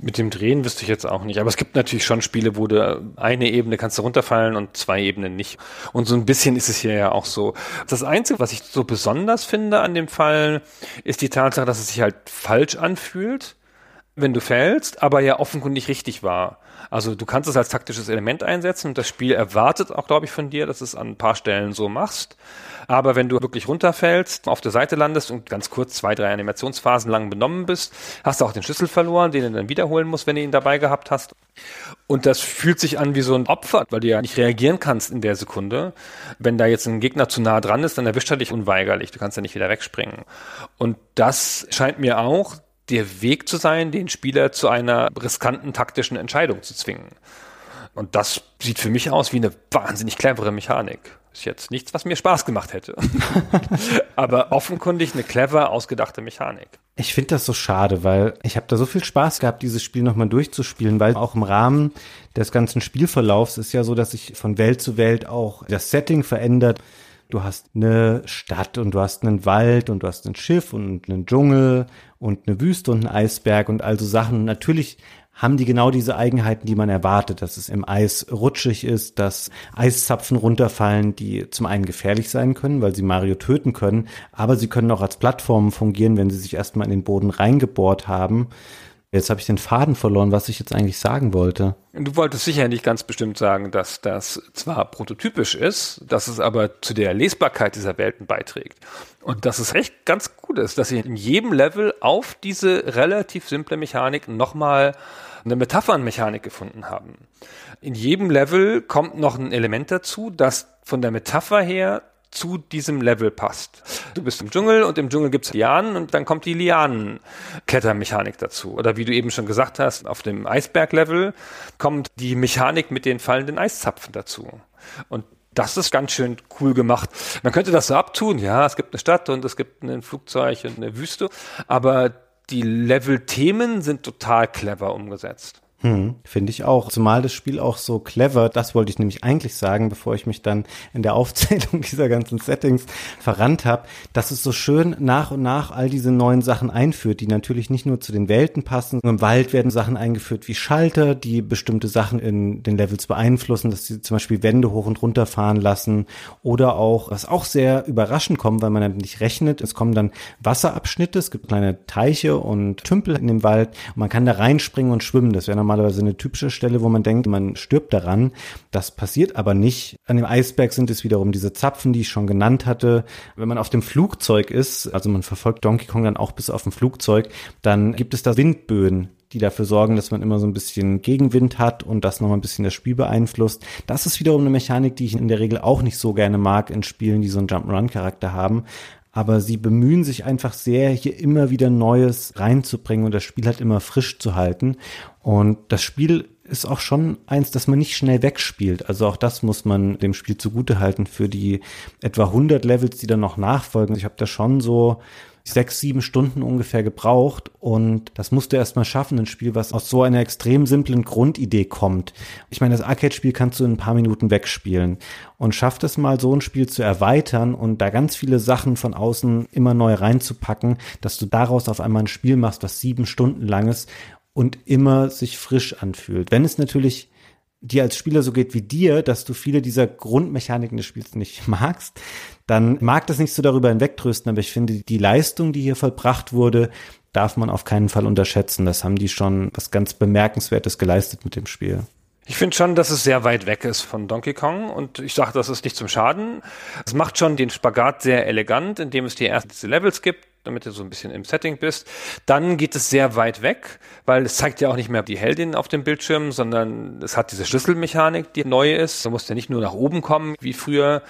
Mit dem Drehen wüsste ich jetzt auch nicht. Aber es gibt natürlich schon Spiele, wo du eine Ebene kannst du runterfallen und zwei Ebenen nicht. Und so ein bisschen ist es hier ja auch so. Das Einzige, was ich so besonders finde an dem Fall, ist die Tatsache, dass es sich halt falsch anfühlt, wenn du fällst, aber ja offenkundig richtig war. Also du kannst es als taktisches Element einsetzen und das Spiel erwartet auch, glaube ich, von dir, dass es an ein paar Stellen so machst. Aber wenn du wirklich runterfällst, auf der Seite landest und ganz kurz zwei, drei Animationsphasen lang benommen bist, hast du auch den Schlüssel verloren, den du dann wiederholen musst, wenn du ihn dabei gehabt hast. Und das fühlt sich an wie so ein Opfer, weil du ja nicht reagieren kannst in der Sekunde. Wenn da jetzt ein Gegner zu nah dran ist, dann erwischt er dich unweigerlich. Du kannst ja nicht wieder wegspringen. Und das scheint mir auch der Weg zu sein, den Spieler zu einer riskanten taktischen Entscheidung zu zwingen. Und das sieht für mich aus wie eine wahnsinnig clevere Mechanik. Ist jetzt nichts, was mir Spaß gemacht hätte. <laughs> Aber offenkundig eine clever ausgedachte Mechanik. Ich finde das so schade, weil ich habe da so viel Spaß gehabt, dieses Spiel nochmal durchzuspielen, weil auch im Rahmen des ganzen Spielverlaufs ist ja so, dass sich von Welt zu Welt auch das Setting verändert. Du hast eine Stadt und du hast einen Wald und du hast ein Schiff und einen Dschungel und eine Wüste und einen Eisberg und also Sachen. Natürlich haben die genau diese Eigenheiten, die man erwartet, dass es im Eis rutschig ist, dass Eiszapfen runterfallen, die zum einen gefährlich sein können, weil sie Mario töten können, aber sie können auch als Plattformen fungieren, wenn sie sich erstmal in den Boden reingebohrt haben. Jetzt habe ich den Faden verloren, was ich jetzt eigentlich sagen wollte. Du wolltest sicher nicht ganz bestimmt sagen, dass das zwar prototypisch ist, dass es aber zu der Lesbarkeit dieser Welten beiträgt. Und dass es echt ganz gut ist, dass sie in jedem Level auf diese relativ simple Mechanik nochmal eine Metaphernmechanik gefunden haben. In jedem Level kommt noch ein Element dazu, das von der Metapher her zu diesem Level passt. Du bist im Dschungel und im Dschungel gibt's Lianen und dann kommt die Lianenklettermechanik dazu. Oder wie du eben schon gesagt hast, auf dem Eisberg-Level kommt die Mechanik mit den fallenden Eiszapfen dazu. Und das ist ganz schön cool gemacht. Man könnte das so abtun, ja, es gibt eine Stadt und es gibt ein Flugzeug und eine Wüste, aber die Level-Themen sind total clever umgesetzt. Hm, Finde ich auch. Zumal das Spiel auch so clever, das wollte ich nämlich eigentlich sagen, bevor ich mich dann in der <laughs> Aufzählung dieser ganzen Settings verrannt habe, dass es so schön nach und nach all diese neuen Sachen einführt, die natürlich nicht nur zu den Welten passen. Im Wald werden Sachen eingeführt wie Schalter, die bestimmte Sachen in den Levels beeinflussen, dass sie zum Beispiel Wände hoch und runter fahren lassen oder auch, was auch sehr überraschend kommt, weil man dann nicht rechnet, es kommen dann Wasserabschnitte, es gibt kleine Teiche und Tümpel in dem Wald und man kann da reinspringen und schwimmen. Das wäre normal normalerweise eine typische Stelle, wo man denkt, man stirbt daran. Das passiert aber nicht. An dem Eisberg sind es wiederum diese Zapfen, die ich schon genannt hatte. Wenn man auf dem Flugzeug ist, also man verfolgt Donkey Kong dann auch bis auf dem Flugzeug, dann gibt es da Windböen, die dafür sorgen, dass man immer so ein bisschen Gegenwind hat und das nochmal ein bisschen das Spiel beeinflusst. Das ist wiederum eine Mechanik, die ich in der Regel auch nicht so gerne mag in Spielen, die so einen Jump'n'Run-Charakter haben aber sie bemühen sich einfach sehr, hier immer wieder Neues reinzubringen und das Spiel halt immer frisch zu halten. Und das Spiel ist auch schon eins, das man nicht schnell wegspielt. Also auch das muss man dem Spiel zugute halten für die etwa 100 Levels, die dann noch nachfolgen. Ich habe da schon so sechs, sieben Stunden ungefähr gebraucht und das musste erst mal schaffen, ein Spiel, was aus so einer extrem simplen Grundidee kommt. Ich meine, das Arcade-Spiel kannst du in ein paar Minuten wegspielen und schafft es mal, so ein Spiel zu erweitern und da ganz viele Sachen von außen immer neu reinzupacken, dass du daraus auf einmal ein Spiel machst, was sieben Stunden lang ist und immer sich frisch anfühlt. Wenn es natürlich dir als Spieler so geht wie dir, dass du viele dieser Grundmechaniken des Spiels nicht <laughs> magst, dann mag das nicht so darüber hinwegtrösten, aber ich finde, die Leistung, die hier vollbracht wurde, darf man auf keinen Fall unterschätzen. Das haben die schon was ganz Bemerkenswertes geleistet mit dem Spiel. Ich finde schon, dass es sehr weit weg ist von Donkey Kong und ich sage, das ist nicht zum Schaden. Es macht schon den Spagat sehr elegant, indem es dir erst diese Levels gibt, damit du so ein bisschen im Setting bist. Dann geht es sehr weit weg, weil es zeigt ja auch nicht mehr die Heldin auf dem Bildschirm, sondern es hat diese Schlüsselmechanik, die neu ist. Du musst ja nicht nur nach oben kommen wie früher,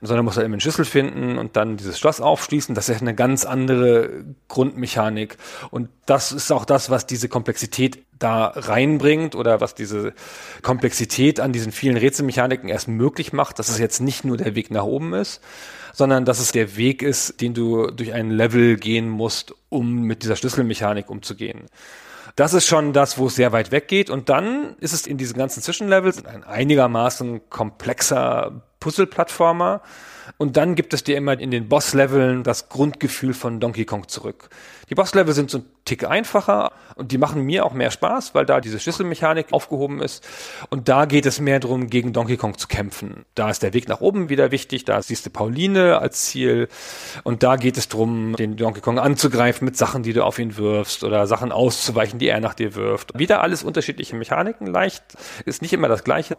sondern musst halt immer einen Schlüssel finden und dann dieses Schloss aufschließen. Das ist eine ganz andere Grundmechanik. Und das ist auch das, was diese Komplexität da reinbringt oder was diese Komplexität an diesen vielen Rätselmechaniken erst möglich macht, dass es jetzt nicht nur der Weg nach oben ist, sondern dass es der Weg ist, den du durch ein Level gehen musst, um mit dieser Schlüsselmechanik umzugehen. Das ist schon das, wo es sehr weit weggeht. Und dann ist es in diesen ganzen Zwischenlevels ein einigermaßen komplexer Puzzle-Plattformer. Und dann gibt es dir immer in den Boss-Leveln das Grundgefühl von Donkey Kong zurück. Die Bosslevel sind so ein Tick einfacher und die machen mir auch mehr Spaß, weil da diese Schlüsselmechanik aufgehoben ist. Und da geht es mehr darum, gegen Donkey Kong zu kämpfen. Da ist der Weg nach oben wieder wichtig, da siehst du Pauline als Ziel. Und da geht es darum, den Donkey Kong anzugreifen mit Sachen, die du auf ihn wirfst oder Sachen auszuweichen, die er nach dir wirft. Wieder alles unterschiedliche Mechaniken, leicht, ist nicht immer das gleiche.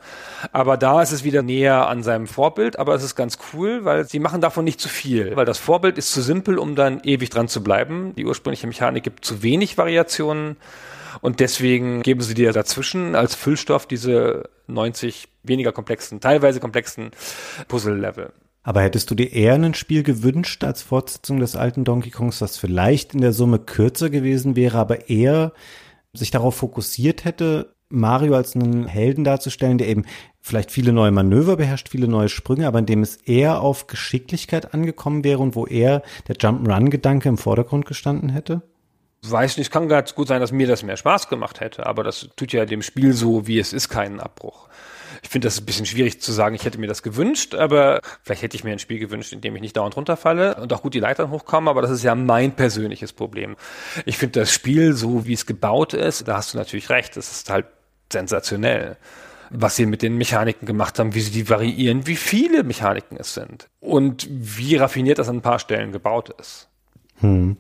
Aber da ist es wieder näher an seinem Vorbild, aber es ist ganz cool, weil sie machen davon nicht zu viel. Weil das Vorbild ist zu simpel, um dann ewig dran zu bleiben. Die ursprüngliche Mechanik gibt zu wenig Variationen und deswegen geben sie dir dazwischen als Füllstoff diese 90 weniger komplexen, teilweise komplexen Puzzle-Level. Aber hättest du dir eher ein Spiel gewünscht als Fortsetzung des alten Donkey Kongs, das vielleicht in der Summe kürzer gewesen wäre, aber eher sich darauf fokussiert hätte, Mario als einen Helden darzustellen, der eben vielleicht viele neue Manöver beherrscht, viele neue Sprünge, aber in dem es eher auf Geschicklichkeit angekommen wäre und wo eher der Jump'n'Run-Gedanke im Vordergrund gestanden hätte? Weiß nicht, kann ganz gut sein, dass mir das mehr Spaß gemacht hätte, aber das tut ja dem Spiel so, wie es ist, keinen Abbruch. Ich finde das ein bisschen schwierig zu sagen, ich hätte mir das gewünscht, aber vielleicht hätte ich mir ein Spiel gewünscht, in dem ich nicht dauernd runterfalle und auch gut die Leitern hochkomme, aber das ist ja mein persönliches Problem. Ich finde das Spiel, so wie es gebaut ist, da hast du natürlich recht, es ist halt sensationell was sie mit den Mechaniken gemacht haben, wie sie die variieren, wie viele Mechaniken es sind und wie raffiniert das an ein paar Stellen gebaut ist. Hm.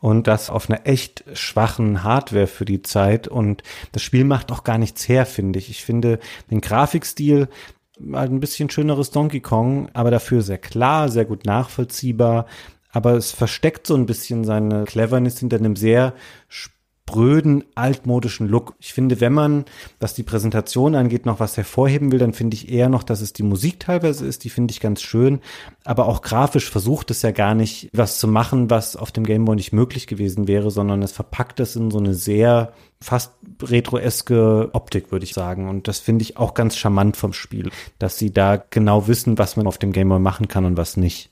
Und das auf einer echt schwachen Hardware für die Zeit. Und das Spiel macht auch gar nichts her, finde ich. Ich finde den Grafikstil halt ein bisschen schöneres Donkey Kong, aber dafür sehr klar, sehr gut nachvollziehbar. Aber es versteckt so ein bisschen seine Cleverness hinter einem sehr spröden, altmodischen Look. Ich finde, wenn man, was die Präsentation angeht, noch was hervorheben will, dann finde ich eher noch, dass es die Musik teilweise ist, die finde ich ganz schön. Aber auch grafisch versucht es ja gar nicht, was zu machen, was auf dem Gameboy nicht möglich gewesen wäre, sondern es verpackt es in so eine sehr fast retroeske Optik, würde ich sagen. Und das finde ich auch ganz charmant vom Spiel, dass sie da genau wissen, was man auf dem Gameboy machen kann und was nicht.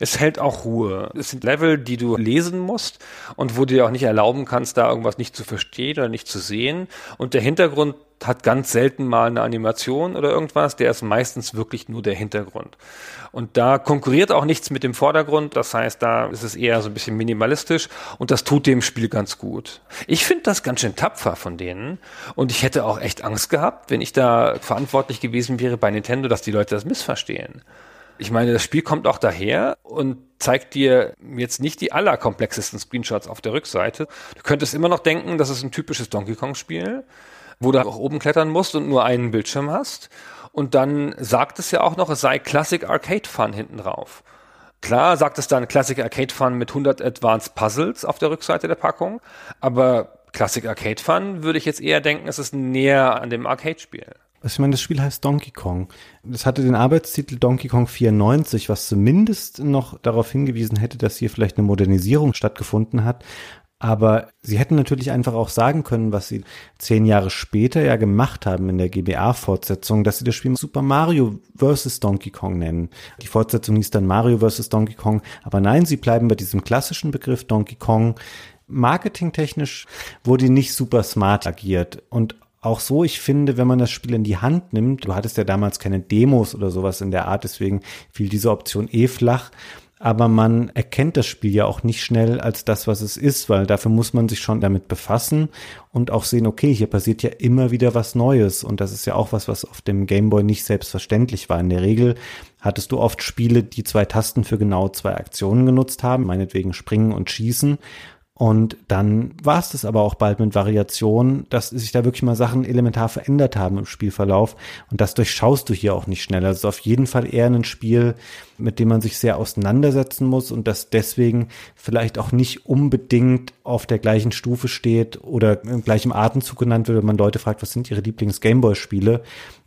Es hält auch Ruhe. Es sind Level, die du lesen musst und wo du dir auch nicht erlauben kannst, da irgendwas nicht zu verstehen oder nicht zu sehen. Und der Hintergrund hat ganz selten mal eine Animation oder irgendwas. Der ist meistens wirklich nur der Hintergrund. Und da konkurriert auch nichts mit dem Vordergrund. Das heißt, da ist es eher so ein bisschen minimalistisch und das tut dem Spiel ganz gut. Ich finde das ganz schön tapfer von denen und ich hätte auch echt Angst gehabt, wenn ich da verantwortlich gewesen wäre bei Nintendo, dass die Leute das missverstehen. Ich meine, das Spiel kommt auch daher und zeigt dir jetzt nicht die allerkomplexesten Screenshots auf der Rückseite. Du könntest immer noch denken, das ist ein typisches Donkey Kong Spiel, wo du auch oben klettern musst und nur einen Bildschirm hast. Und dann sagt es ja auch noch, es sei Classic Arcade Fun hinten drauf. Klar sagt es dann Classic Arcade Fun mit 100 Advanced Puzzles auf der Rückseite der Packung, aber Classic Arcade Fun würde ich jetzt eher denken, es ist näher an dem Arcade-Spiel. Also ich meine, das Spiel heißt Donkey Kong. Das hatte den Arbeitstitel Donkey Kong 94, was zumindest noch darauf hingewiesen hätte, dass hier vielleicht eine Modernisierung stattgefunden hat. Aber sie hätten natürlich einfach auch sagen können, was sie zehn Jahre später ja gemacht haben in der GBA-Fortsetzung, dass sie das Spiel Super Mario vs. Donkey Kong nennen. Die Fortsetzung hieß dann Mario vs. Donkey Kong. Aber nein, sie bleiben bei diesem klassischen Begriff Donkey Kong. Marketingtechnisch wurde nicht super smart agiert. Und auch so, ich finde, wenn man das Spiel in die Hand nimmt, du hattest ja damals keine Demos oder sowas in der Art, deswegen fiel diese Option eh flach. Aber man erkennt das Spiel ja auch nicht schnell als das, was es ist, weil dafür muss man sich schon damit befassen und auch sehen, okay, hier passiert ja immer wieder was Neues. Und das ist ja auch was, was auf dem Gameboy nicht selbstverständlich war. In der Regel hattest du oft Spiele, die zwei Tasten für genau zwei Aktionen genutzt haben, meinetwegen springen und schießen. Und dann war es das aber auch bald mit Variationen, dass sich da wirklich mal Sachen elementar verändert haben im Spielverlauf. Und das durchschaust du hier auch nicht schneller. Es ist auf jeden Fall eher ein Spiel, mit dem man sich sehr auseinandersetzen muss und das deswegen vielleicht auch nicht unbedingt auf der gleichen Stufe steht oder im gleichen Atemzug genannt wird, wenn man Leute fragt, was sind ihre Lieblings-Gameboy-Spiele,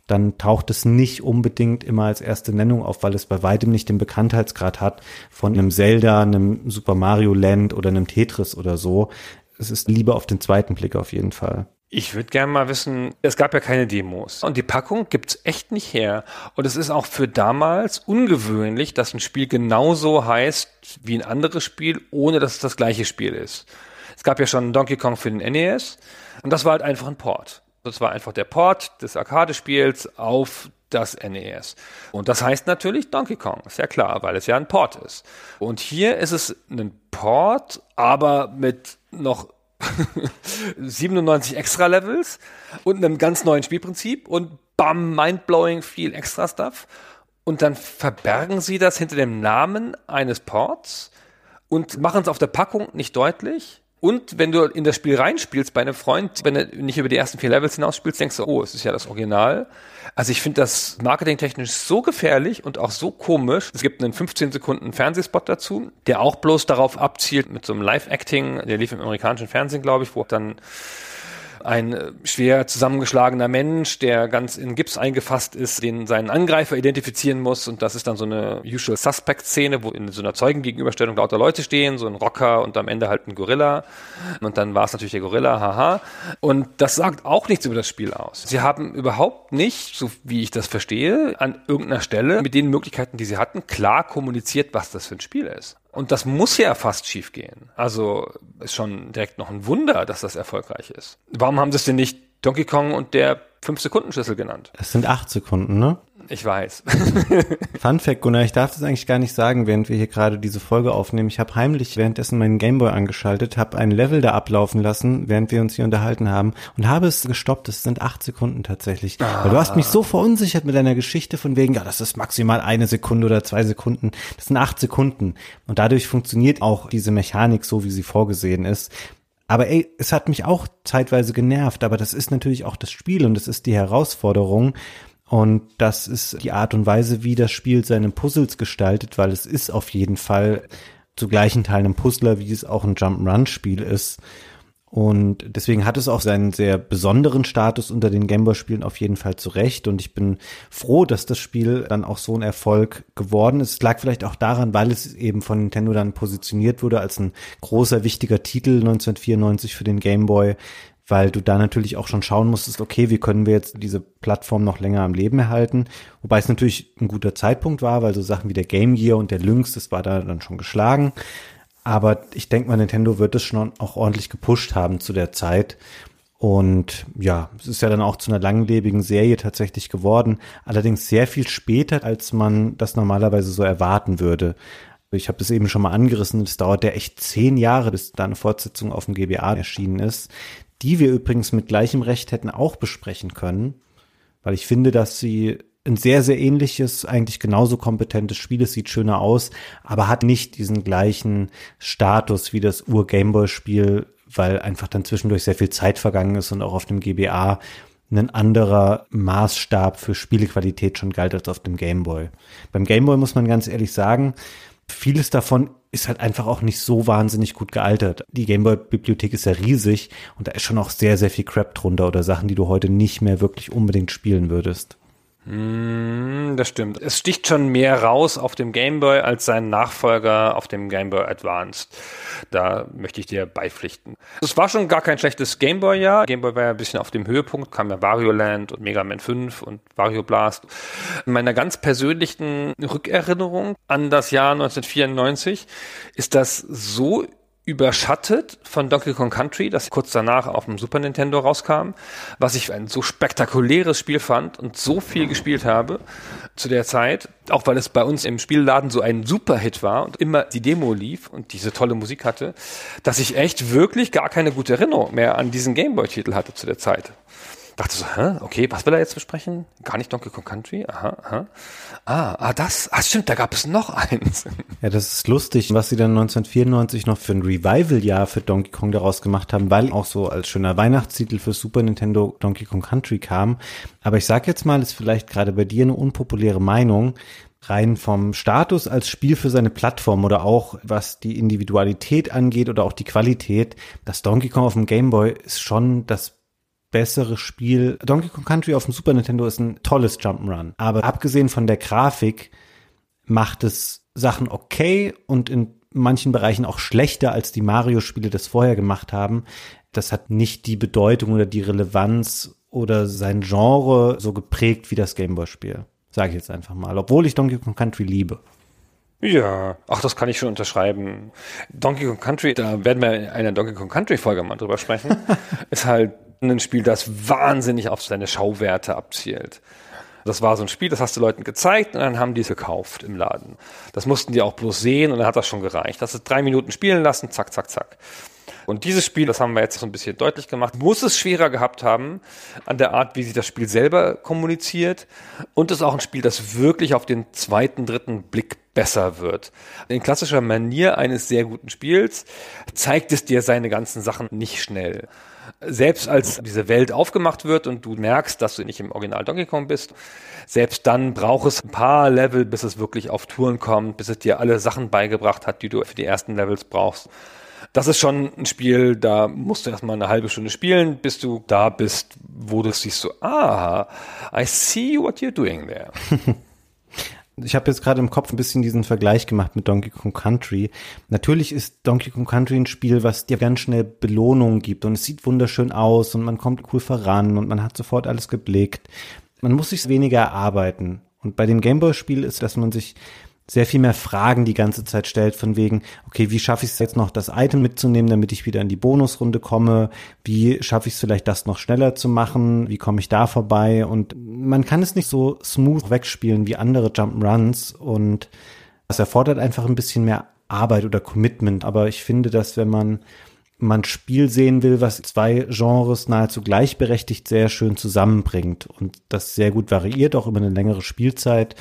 dann taucht es nicht unbedingt immer als erste Nennung auf, weil es bei weitem nicht den Bekanntheitsgrad hat von einem Zelda, einem Super Mario Land oder einem Tetris oder so. Es ist lieber auf den zweiten Blick auf jeden Fall. Ich würde gerne mal wissen, es gab ja keine Demos und die Packung gibt's echt nicht her. Und es ist auch für damals ungewöhnlich, dass ein Spiel genauso heißt wie ein anderes Spiel, ohne dass es das gleiche Spiel ist. Es gab ja schon Donkey Kong für den NES und das war halt einfach ein Port. Das war einfach der Port des Arcade-Spiels auf das NES. Und das heißt natürlich Donkey Kong, ist ja klar, weil es ja ein Port ist. Und hier ist es ein Port, aber mit noch <laughs> 97 extra Levels und einem ganz neuen Spielprinzip und bam, mindblowing viel extra Stuff. Und dann verbergen sie das hinter dem Namen eines Ports und machen es auf der Packung nicht deutlich und wenn du in das Spiel reinspielst bei einem Freund, wenn du nicht über die ersten vier Levels hinausspielst, denkst du, oh, es ist ja das Original. Also ich finde das marketingtechnisch so gefährlich und auch so komisch. Es gibt einen 15 Sekunden Fernsehspot dazu, der auch bloß darauf abzielt mit so einem Live-Acting, der lief im amerikanischen Fernsehen, glaube ich, wo dann ein äh, schwer zusammengeschlagener Mensch, der ganz in Gips eingefasst ist, den seinen Angreifer identifizieren muss. Und das ist dann so eine Usual Suspect-Szene, wo in so einer Zeugengegenüberstellung lauter Leute stehen, so ein Rocker und am Ende halt ein Gorilla. Und dann war es natürlich der Gorilla, haha. Und das sagt auch nichts über das Spiel aus. Sie haben überhaupt nicht, so wie ich das verstehe, an irgendeiner Stelle mit den Möglichkeiten, die sie hatten, klar kommuniziert, was das für ein Spiel ist. Und das muss ja fast schief gehen. Also ist schon direkt noch ein Wunder, dass das erfolgreich ist. Warum haben sie es denn nicht Donkey Kong und der 5-Sekunden-Schlüssel genannt? Es sind 8 Sekunden, ne? Ich weiß. <laughs> Fun Fact, Gunnar, ich darf das eigentlich gar nicht sagen, während wir hier gerade diese Folge aufnehmen. Ich habe heimlich währenddessen meinen Gameboy angeschaltet, habe ein Level da ablaufen lassen, während wir uns hier unterhalten haben und habe es gestoppt. Es sind acht Sekunden tatsächlich. Ah. Weil du hast mich so verunsichert mit deiner Geschichte von wegen, ja, das ist maximal eine Sekunde oder zwei Sekunden. Das sind acht Sekunden. Und dadurch funktioniert auch diese Mechanik so, wie sie vorgesehen ist. Aber ey, es hat mich auch zeitweise genervt, aber das ist natürlich auch das Spiel und das ist die Herausforderung. Und das ist die Art und Weise, wie das Spiel seine Puzzles gestaltet, weil es ist auf jeden Fall zu gleichen Teilen ein Puzzler, wie es auch ein Jump-Run-Spiel ist. Und deswegen hat es auch seinen sehr besonderen Status unter den Gameboy-Spielen auf jeden Fall zurecht. Und ich bin froh, dass das Spiel dann auch so ein Erfolg geworden ist. Es lag vielleicht auch daran, weil es eben von Nintendo dann positioniert wurde als ein großer, wichtiger Titel 1994 für den Gameboy, weil du da natürlich auch schon schauen musstest, okay, wie können wir jetzt diese Plattform noch länger am Leben erhalten? Wobei es natürlich ein guter Zeitpunkt war, weil so Sachen wie der Game Gear und der Lynx, das war da dann schon geschlagen. Aber ich denke mal, Nintendo wird es schon auch ordentlich gepusht haben zu der Zeit. Und ja, es ist ja dann auch zu einer langlebigen Serie tatsächlich geworden. Allerdings sehr viel später, als man das normalerweise so erwarten würde. Ich habe das eben schon mal angerissen. Es dauert ja echt zehn Jahre, bis da eine Fortsetzung auf dem GBA erschienen ist die wir übrigens mit gleichem Recht hätten auch besprechen können, weil ich finde, dass sie ein sehr, sehr ähnliches, eigentlich genauso kompetentes Spiel. Es sieht schöner aus, aber hat nicht diesen gleichen Status wie das Ur-Gameboy-Spiel, weil einfach dann zwischendurch sehr viel Zeit vergangen ist und auch auf dem GBA ein anderer Maßstab für Spielequalität schon galt als auf dem Gameboy. Beim Gameboy muss man ganz ehrlich sagen, vieles davon ist halt einfach auch nicht so wahnsinnig gut gealtert. Die Gameboy-Bibliothek ist ja riesig und da ist schon auch sehr, sehr viel Crap drunter oder Sachen, die du heute nicht mehr wirklich unbedingt spielen würdest. Mm, das stimmt. Es sticht schon mehr raus auf dem Game Boy als sein Nachfolger auf dem Game Boy Advanced. Da möchte ich dir beipflichten. Es war schon gar kein schlechtes Game Boy Jahr. Game Boy war ja ein bisschen auf dem Höhepunkt, kam ja Wario Land und Mega Man 5 und Wario Blast. In meiner ganz persönlichen Rückerinnerung an das Jahr 1994 ist das so überschattet von Donkey Kong Country, das kurz danach auf dem Super Nintendo rauskam, was ich ein so spektakuläres Spiel fand und so viel gespielt habe zu der Zeit, auch weil es bei uns im Spielladen so ein Superhit war und immer die Demo lief und diese tolle Musik hatte, dass ich echt wirklich gar keine gute Erinnerung mehr an diesen Gameboy-Titel hatte zu der Zeit. Dachte so, hä, okay, was will er jetzt besprechen? Gar nicht Donkey Kong Country? Aha, aha. Ah, ah, das, ah, stimmt, da gab es noch eins. <laughs> Ja, das ist lustig, was sie dann 1994 noch für ein Revival-Jahr für Donkey Kong daraus gemacht haben, weil auch so als schöner Weihnachtstitel für Super Nintendo Donkey Kong Country kam. Aber ich sag jetzt mal, ist vielleicht gerade bei dir eine unpopuläre Meinung, rein vom Status als Spiel für seine Plattform oder auch was die Individualität angeht oder auch die Qualität, das Donkey Kong auf dem Game Boy ist schon das bessere Spiel. Donkey Kong Country auf dem Super Nintendo ist ein tolles Jump'n'Run, aber abgesehen von der Grafik macht es Sachen okay und in manchen Bereichen auch schlechter als die Mario-Spiele das vorher gemacht haben. Das hat nicht die Bedeutung oder die Relevanz oder sein Genre so geprägt wie das Gameboy-Spiel. Sage ich jetzt einfach mal, obwohl ich Donkey Kong Country liebe. Ja, ach, das kann ich schon unterschreiben. Donkey Kong Country, da werden wir in einer Donkey Kong Country Folge mal drüber sprechen, <laughs> ist halt ein Spiel, das wahnsinnig auf seine Schauwerte abzielt. Das war so ein Spiel, das hast du Leuten gezeigt und dann haben die es gekauft im Laden. Das mussten die auch bloß sehen und dann hat das schon gereicht. Das ist drei Minuten spielen lassen, zack, zack, zack. Und dieses Spiel, das haben wir jetzt so ein bisschen deutlich gemacht, muss es schwerer gehabt haben an der Art, wie sich das Spiel selber kommuniziert. Und es ist auch ein Spiel, das wirklich auf den zweiten, dritten Blick besser wird. In klassischer Manier eines sehr guten Spiels zeigt es dir seine ganzen Sachen nicht schnell. Selbst als diese Welt aufgemacht wird und du merkst, dass du nicht im Original Donkey Kong bist, selbst dann braucht es ein paar Level, bis es wirklich auf Touren kommt, bis es dir alle Sachen beigebracht hat, die du für die ersten Levels brauchst das ist schon ein Spiel, da musst du erstmal eine halbe Stunde spielen, bis du da bist, wo du siehst so, ah, I see what you're doing there. <laughs> Ich habe jetzt gerade im Kopf ein bisschen diesen Vergleich gemacht mit Donkey Kong Country. Natürlich ist Donkey Kong Country ein Spiel, was dir ganz schnell Belohnungen gibt und es sieht wunderschön aus und man kommt cool voran und man hat sofort alles geblickt. Man muss sich weniger erarbeiten. Und bei dem Gameboy-Spiel ist, dass man sich sehr viel mehr Fragen die ganze Zeit stellt, von wegen, okay, wie schaffe ich es jetzt noch, das Item mitzunehmen, damit ich wieder in die Bonusrunde komme? Wie schaffe ich es vielleicht, das noch schneller zu machen? Wie komme ich da vorbei? Und man kann es nicht so smooth wegspielen wie andere Jump'n'Runs und das erfordert einfach ein bisschen mehr Arbeit oder Commitment. Aber ich finde, dass wenn man man Spiel sehen will, was zwei Genres nahezu gleichberechtigt sehr schön zusammenbringt und das sehr gut variiert, auch über eine längere Spielzeit,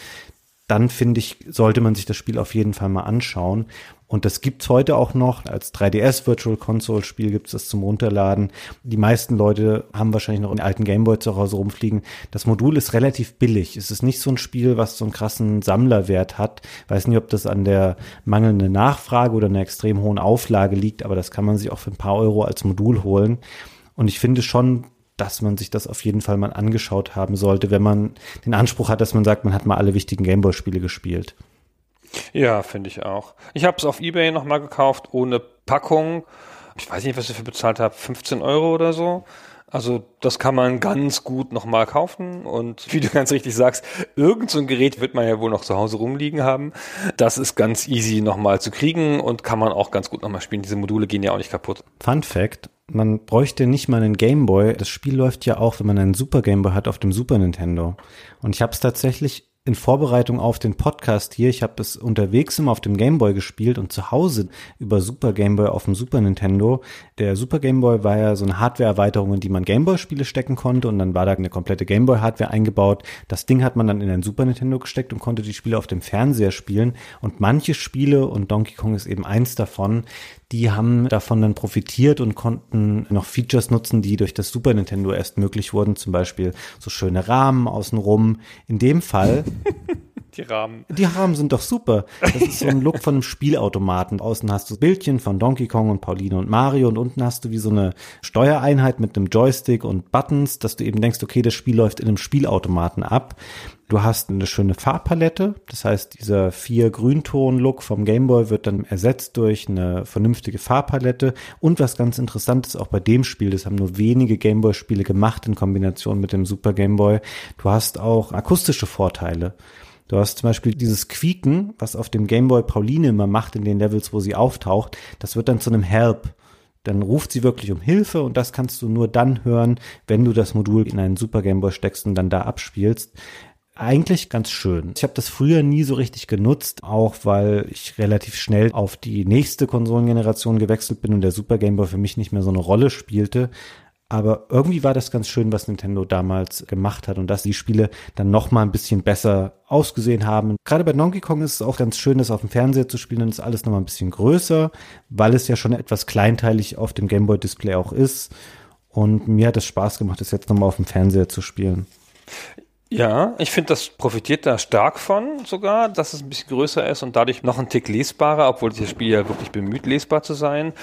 dann finde ich, sollte man sich das Spiel auf jeden Fall mal anschauen. Und das gibt's heute auch noch. Als 3DS Virtual Console Spiel gibt's das zum Runterladen. Die meisten Leute haben wahrscheinlich noch einen alten Gameboy zu Hause rumfliegen. Das Modul ist relativ billig. Es ist nicht so ein Spiel, was so einen krassen Sammlerwert hat. Weiß nicht, ob das an der mangelnden Nachfrage oder einer extrem hohen Auflage liegt, aber das kann man sich auch für ein paar Euro als Modul holen. Und ich finde schon, dass man sich das auf jeden Fall mal angeschaut haben sollte, wenn man den Anspruch hat, dass man sagt, man hat mal alle wichtigen Gameboy-Spiele gespielt. Ja, finde ich auch. Ich habe es auf Ebay nochmal gekauft, ohne Packung. Ich weiß nicht, was ich dafür bezahlt habe, 15 Euro oder so. Also das kann man ganz gut nochmal kaufen und wie du ganz richtig sagst, irgend so ein Gerät wird man ja wohl noch zu Hause rumliegen haben. Das ist ganz easy nochmal zu kriegen und kann man auch ganz gut nochmal spielen. Diese Module gehen ja auch nicht kaputt. Fun Fact, man bräuchte nicht mal einen Gameboy. Das Spiel läuft ja auch, wenn man einen Super Gameboy hat, auf dem Super Nintendo. Und ich habe es tatsächlich in Vorbereitung auf den Podcast hier, ich habe es unterwegs immer auf dem Gameboy gespielt und zu Hause über Super Gameboy auf dem Super Nintendo. Der Super Gameboy war ja so eine Hardware-Erweiterung, in die man Gameboy-Spiele stecken konnte und dann war da eine komplette Gameboy-Hardware eingebaut. Das Ding hat man dann in ein Super Nintendo gesteckt und konnte die Spiele auf dem Fernseher spielen. Und manche Spiele, und Donkey Kong ist eben eins davon, die haben davon dann profitiert und konnten noch Features nutzen, die durch das Super Nintendo erst möglich wurden, zum Beispiel so schöne Rahmen außenrum. In dem Fall <laughs> die Rahmen. Die Rahmen sind doch super. Das ist so ein Look von einem <laughs> Spielautomaten. Außen hast du Bildchen von Donkey Kong und Pauline und Mario und unten hast du wie so eine Steuereinheit mit einem Joystick und Buttons, dass du eben denkst, okay, das Spiel läuft in einem Spielautomaten ab. Du hast eine schöne Farbpalette, das heißt, dieser vier Grünton-Look vom Gameboy wird dann ersetzt durch eine vernünftige Farbpalette. Und was ganz interessant ist, auch bei dem Spiel, das haben nur wenige Gameboy-Spiele gemacht in Kombination mit dem Super Gameboy, du hast auch akustische Vorteile. Du hast zum Beispiel dieses Quieken, was auf dem Gameboy Pauline immer macht in den Levels, wo sie auftaucht, das wird dann zu einem Help. Dann ruft sie wirklich um Hilfe und das kannst du nur dann hören, wenn du das Modul in einen Super Gameboy steckst und dann da abspielst. Eigentlich ganz schön. Ich habe das früher nie so richtig genutzt, auch weil ich relativ schnell auf die nächste Konsolengeneration gewechselt bin und der Super Gameboy für mich nicht mehr so eine Rolle spielte. Aber irgendwie war das ganz schön, was Nintendo damals gemacht hat und dass die Spiele dann noch mal ein bisschen besser ausgesehen haben. Gerade bei Donkey Kong ist es auch ganz schön, das auf dem Fernseher zu spielen. Dann ist alles noch mal ein bisschen größer, weil es ja schon etwas kleinteilig auf dem Gameboy Display auch ist. Und mir hat es Spaß gemacht, das jetzt noch mal auf dem Fernseher zu spielen. Ja, ich finde, das profitiert da stark von sogar, dass es ein bisschen größer ist und dadurch noch ein Tick lesbarer, obwohl das Spiel ja wirklich bemüht, lesbar zu sein.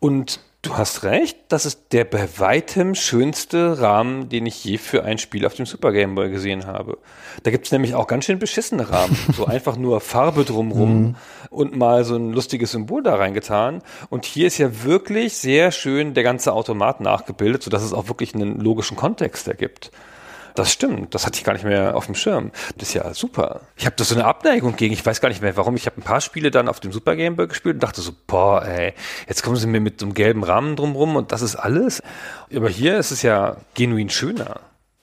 Und du hast recht, das ist der bei weitem schönste Rahmen, den ich je für ein Spiel auf dem Super Game Boy gesehen habe. Da gibt's nämlich auch ganz schön beschissene Rahmen. <laughs> so einfach nur Farbe drumrum mhm. und mal so ein lustiges Symbol da reingetan. Und hier ist ja wirklich sehr schön der ganze Automat nachgebildet, sodass es auch wirklich einen logischen Kontext ergibt. Das stimmt, das hatte ich gar nicht mehr auf dem Schirm. Das ist ja super. Ich habe da so eine Abneigung gegen, ich weiß gar nicht mehr warum. Ich habe ein paar Spiele dann auf dem Super Game Boy gespielt und dachte so, boah, ey, jetzt kommen sie mir mit so einem gelben Rahmen drumrum und das ist alles. Aber hier ist es ja genuin schöner.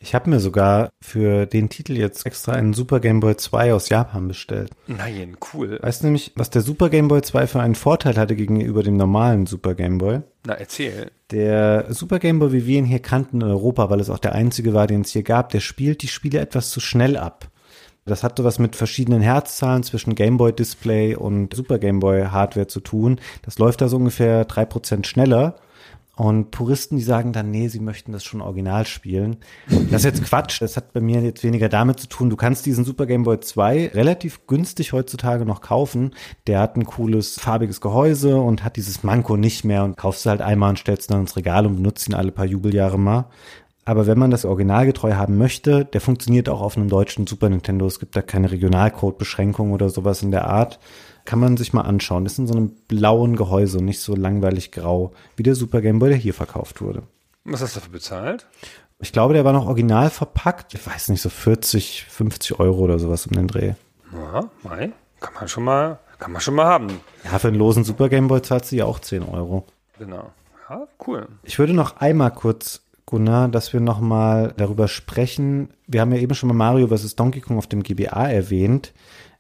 Ich habe mir sogar für den Titel jetzt extra einen Super Game Boy 2 aus Japan bestellt. Nein, cool. Weißt du nämlich, was der Super Game Boy 2 für einen Vorteil hatte gegenüber dem normalen Super Game Boy? Na, erzähl. Der Super Game Boy, wie wir ihn hier kannten in Europa, weil es auch der einzige war, den es hier gab, der spielt die Spiele etwas zu schnell ab. Das hatte was mit verschiedenen Herzzahlen zwischen Game Boy Display und Super Game Boy Hardware zu tun. Das läuft da so ungefähr drei Prozent schneller. Und Puristen, die sagen dann, nee, sie möchten das schon original spielen. Das ist jetzt Quatsch. Das hat bei mir jetzt weniger damit zu tun. Du kannst diesen Super Game Boy 2 relativ günstig heutzutage noch kaufen. Der hat ein cooles farbiges Gehäuse und hat dieses Manko nicht mehr und kaufst du halt einmal und stellst ihn dann ins Regal und benutzt ihn alle paar Jubeljahre mal. Aber wenn man das originalgetreu haben möchte, der funktioniert auch auf einem deutschen Super Nintendo. Es gibt da keine Regionalcode-Beschränkung oder sowas in der Art kann man sich mal anschauen. Das ist in so einem blauen Gehäuse und nicht so langweilig grau, wie der Super Game Boy, der hier verkauft wurde. Was hast du dafür bezahlt? Ich glaube, der war noch original verpackt. Ich weiß nicht, so 40, 50 Euro oder sowas um den Dreh. Ja, nein, kann man schon mal, kann man schon mal haben. Ja, für einen losen Super Game Boy zahlt sie ja auch 10 Euro. Genau. Ja, cool. Ich würde noch einmal kurz Gunnar, dass wir nochmal darüber sprechen. Wir haben ja eben schon mal Mario vs. Donkey Kong auf dem GBA erwähnt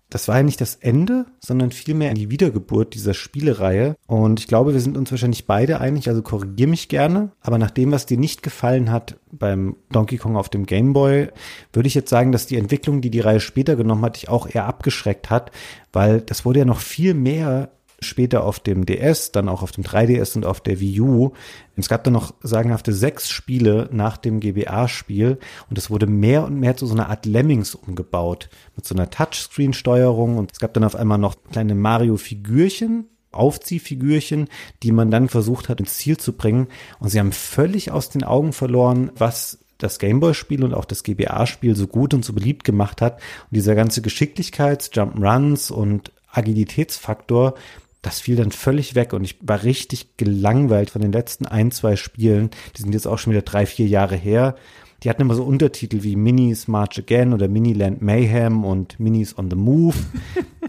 das war ja nicht das Ende, sondern vielmehr die Wiedergeburt dieser Spielereihe. Und ich glaube, wir sind uns wahrscheinlich beide einig, also korrigier mich gerne. Aber nach dem, was dir nicht gefallen hat beim Donkey Kong auf dem Game Boy, würde ich jetzt sagen, dass die Entwicklung, die die Reihe später genommen hat, dich auch eher abgeschreckt hat, weil das wurde ja noch viel mehr später auf dem DS, dann auch auf dem 3DS und auf der Wii U. Es gab dann noch sagenhafte sechs Spiele nach dem GBA-Spiel und es wurde mehr und mehr zu so einer Art Lemmings umgebaut mit so einer Touchscreen-Steuerung und es gab dann auf einmal noch kleine Mario-Figürchen, Aufziehfigürchen, die man dann versucht hat ins Ziel zu bringen und sie haben völlig aus den Augen verloren, was das Gameboy-Spiel und auch das GBA-Spiel so gut und so beliebt gemacht hat. Und dieser ganze Geschicklichkeits-, Jump'n'Runs und Agilitätsfaktor, das fiel dann völlig weg und ich war richtig gelangweilt von den letzten ein, zwei Spielen. Die sind jetzt auch schon wieder drei, vier Jahre her. Die hatten immer so Untertitel wie Minis March Again oder Miniland Mayhem und Minis on the Move. <laughs>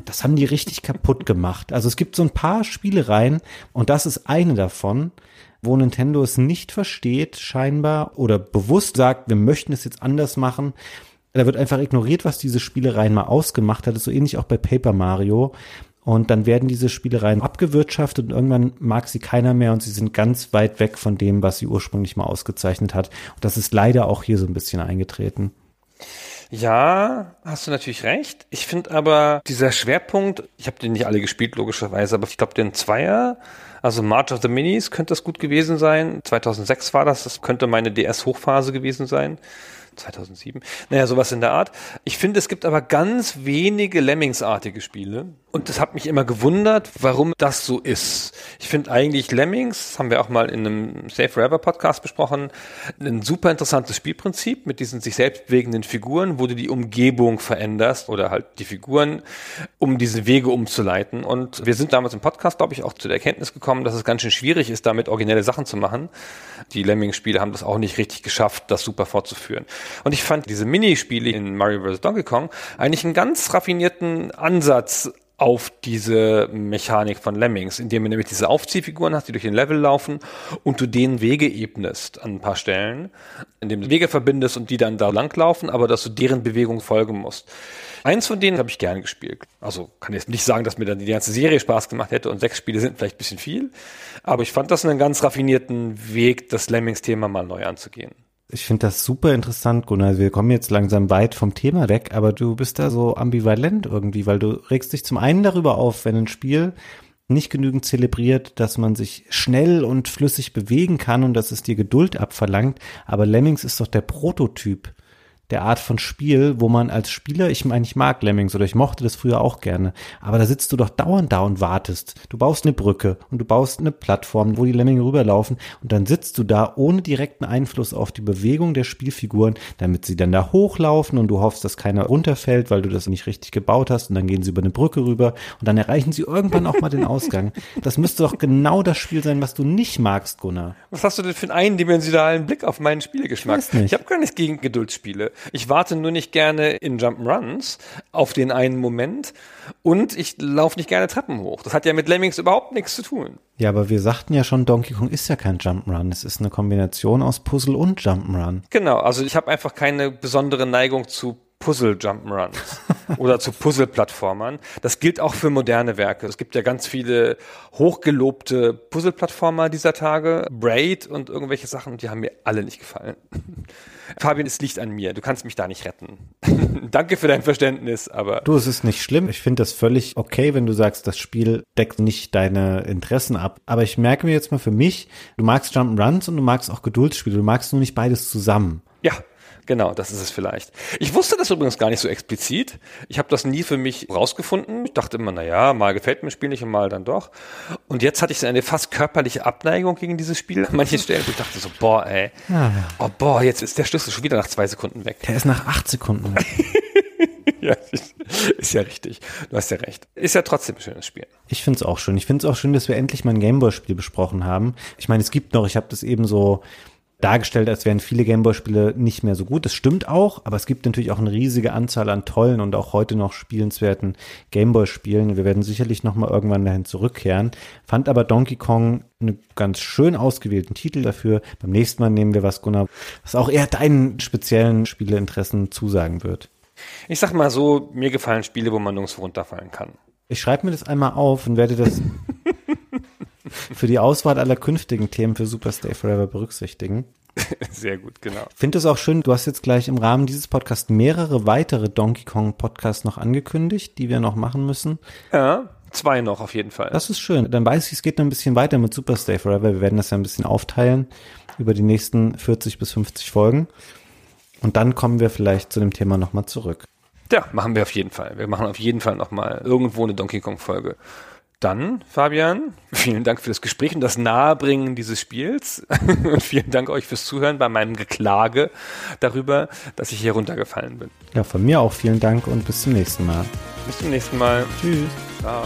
Das haben die richtig kaputt gemacht. Also es gibt so ein paar Spielereien und das ist eine davon, wo Nintendo es nicht versteht, scheinbar, oder bewusst sagt, wir möchten es jetzt anders machen. Da wird einfach ignoriert, was diese Spielereien mal ausgemacht hat. Das ist so ähnlich auch bei Paper Mario. Und dann werden diese Spielereien abgewirtschaftet und irgendwann mag sie keiner mehr und sie sind ganz weit weg von dem, was sie ursprünglich mal ausgezeichnet hat. Und das ist leider auch hier so ein bisschen eingetreten. Ja, hast du natürlich recht. Ich finde aber dieser Schwerpunkt, ich habe den nicht alle gespielt, logischerweise, aber ich glaube den Zweier, also March of the Minis könnte das gut gewesen sein. 2006 war das, das könnte meine DS-Hochphase gewesen sein. 2007. Naja, sowas in der Art. Ich finde, es gibt aber ganz wenige Lemmings-artige Spiele. Und das hat mich immer gewundert, warum das so ist. Ich finde eigentlich Lemmings, haben wir auch mal in einem Safe Forever Podcast besprochen, ein super interessantes Spielprinzip mit diesen sich selbst bewegenden Figuren, wo du die Umgebung veränderst oder halt die Figuren, um diese Wege umzuleiten. Und wir sind damals im Podcast, glaube ich, auch zu der Erkenntnis gekommen, dass es ganz schön schwierig ist, damit originelle Sachen zu machen. Die Lemmings-Spiele haben das auch nicht richtig geschafft, das super fortzuführen. Und ich fand diese Minispiele in Mario vs. Donkey Kong eigentlich einen ganz raffinierten Ansatz auf diese Mechanik von Lemmings, indem du nämlich diese Aufziehfiguren hast, die durch den Level laufen und du denen Wege ebnest an ein paar Stellen, indem du Wege verbindest und die dann da langlaufen, aber dass du deren Bewegung folgen musst. Eins von denen habe ich gerne gespielt. Also kann jetzt nicht sagen, dass mir dann die ganze Serie Spaß gemacht hätte und sechs Spiele sind vielleicht ein bisschen viel, aber ich fand das einen ganz raffinierten Weg, das Lemmings-Thema mal neu anzugehen. Ich finde das super interessant, Gunnar. Wir kommen jetzt langsam weit vom Thema weg, aber du bist da so ambivalent irgendwie, weil du regst dich zum einen darüber auf, wenn ein Spiel nicht genügend zelebriert, dass man sich schnell und flüssig bewegen kann und dass es dir Geduld abverlangt. Aber Lemmings ist doch der Prototyp der Art von Spiel, wo man als Spieler, ich meine, ich mag Lemmings oder ich mochte das früher auch gerne, aber da sitzt du doch dauernd da und wartest. Du baust eine Brücke und du baust eine Plattform, wo die Lemminge rüberlaufen und dann sitzt du da ohne direkten Einfluss auf die Bewegung der Spielfiguren, damit sie dann da hochlaufen und du hoffst, dass keiner runterfällt, weil du das nicht richtig gebaut hast und dann gehen sie über eine Brücke rüber und dann erreichen sie irgendwann auch mal den Ausgang. Das müsste doch genau das Spiel sein, was du nicht magst, Gunnar. Was hast du denn für einen eindimensionalen Blick auf meinen Spielegeschmack? Ich. Ich habe gar nichts gegen Geduldsspiele. Ich warte nur nicht gerne in Jump'n'Runs auf den einen Moment und ich laufe nicht gerne Treppen hoch. Das hat ja mit Lemmings überhaupt nichts zu tun. Ja, aber wir sagten ja schon, Donkey Kong ist ja kein Jump'n'Run. Es ist eine Kombination aus Puzzle und Jump'n'Run. Genau, also ich habe einfach keine besondere Neigung zu Puzzle Jump'n'Runs <laughs> oder zu Puzzle-Plattformern. Das gilt auch für moderne Werke. Es gibt ja ganz viele hochgelobte Puzzle-Plattformer dieser Tage, Braid und irgendwelche Sachen, die haben mir alle nicht gefallen. <laughs> Fabian, es liegt an mir. Du kannst mich da nicht retten. <laughs> Danke für dein Verständnis, aber Du, es ist nicht schlimm. Ich finde das völlig okay, wenn du sagst, das Spiel deckt nicht deine Interessen ab. Aber ich merke mir jetzt mal für mich, du magst Jump'n'Runs und du magst auch Geduldsspiele. Du magst nur nicht beides zusammen. ja, genau, das ist es vielleicht. Ich wusste das übrigens gar nicht so explizit. Ich habe das nie für mich rausgefunden. Ich dachte immer, na ja, mal gefällt mir das Spiel nicht und mal dann doch. Und jetzt hatte ich so eine fast körperliche Abneigung gegen dieses Spiel an manchen Stellen. Ich dachte so, boah, ey, oh boah, jetzt ist der Schlüssel schon wieder nach zwei Sekunden weg. Der ist nach acht Sekunden. <laughs> Ja, ist, ist ja richtig. Du hast ja recht. Ist ja trotzdem ein schönes Spiel. Ich finde es auch schön. Ich finde es auch schön, dass wir endlich mal ein Gameboy-Spiel besprochen haben. Ich meine, es gibt noch, ich habe das eben so dargestellt, als wären viele Gameboy-Spiele nicht mehr so gut. Das stimmt auch, aber es gibt natürlich auch eine riesige Anzahl an tollen und auch heute noch spielenswerten Gameboy-Spielen. Wir werden sicherlich noch mal irgendwann dahin zurückkehren. Fand aber Donkey Kong einen ganz schön ausgewählten Titel dafür. Beim nächsten Mal nehmen wir was, Gunnar, was auch eher deinen speziellen Spieleinteressen zusagen wird. Ich sag mal so, mir gefallen Spiele, wo man nirgendwo runterfallen kann. Ich schreibe mir das einmal auf und werde das <laughs> für die Auswahl aller künftigen Themen für Super Stay Forever berücksichtigen. <laughs> Sehr gut, genau. Ich finde es auch schön, du hast jetzt gleich im Rahmen dieses Podcasts mehrere weitere Donkey Kong Podcasts noch angekündigt, die wir noch machen müssen. Ja, zwei noch auf jeden Fall. Das ist schön. Dann weiß ich, es geht noch ein bisschen weiter mit Super Stay Forever. Wir werden das ja ein bisschen aufteilen über die nächsten 40 bis 50 Folgen. Und dann kommen wir vielleicht zu dem Thema nochmal zurück. Ja, machen wir auf jeden Fall. Wir machen auf jeden Fall nochmal irgendwo eine Donkey Kong Folge. Dann, Fabian, <laughs> vielen Dank für das Gespräch und das Nahebringen dieses Spiels. <laughs> Und vielen Dank euch fürs Zuhören bei meinem Geklage darüber, dass ich hier runtergefallen bin. Ja, von mir auch vielen Dank und bis zum nächsten Mal. Bis zum nächsten Mal. Tschüss. Ciao.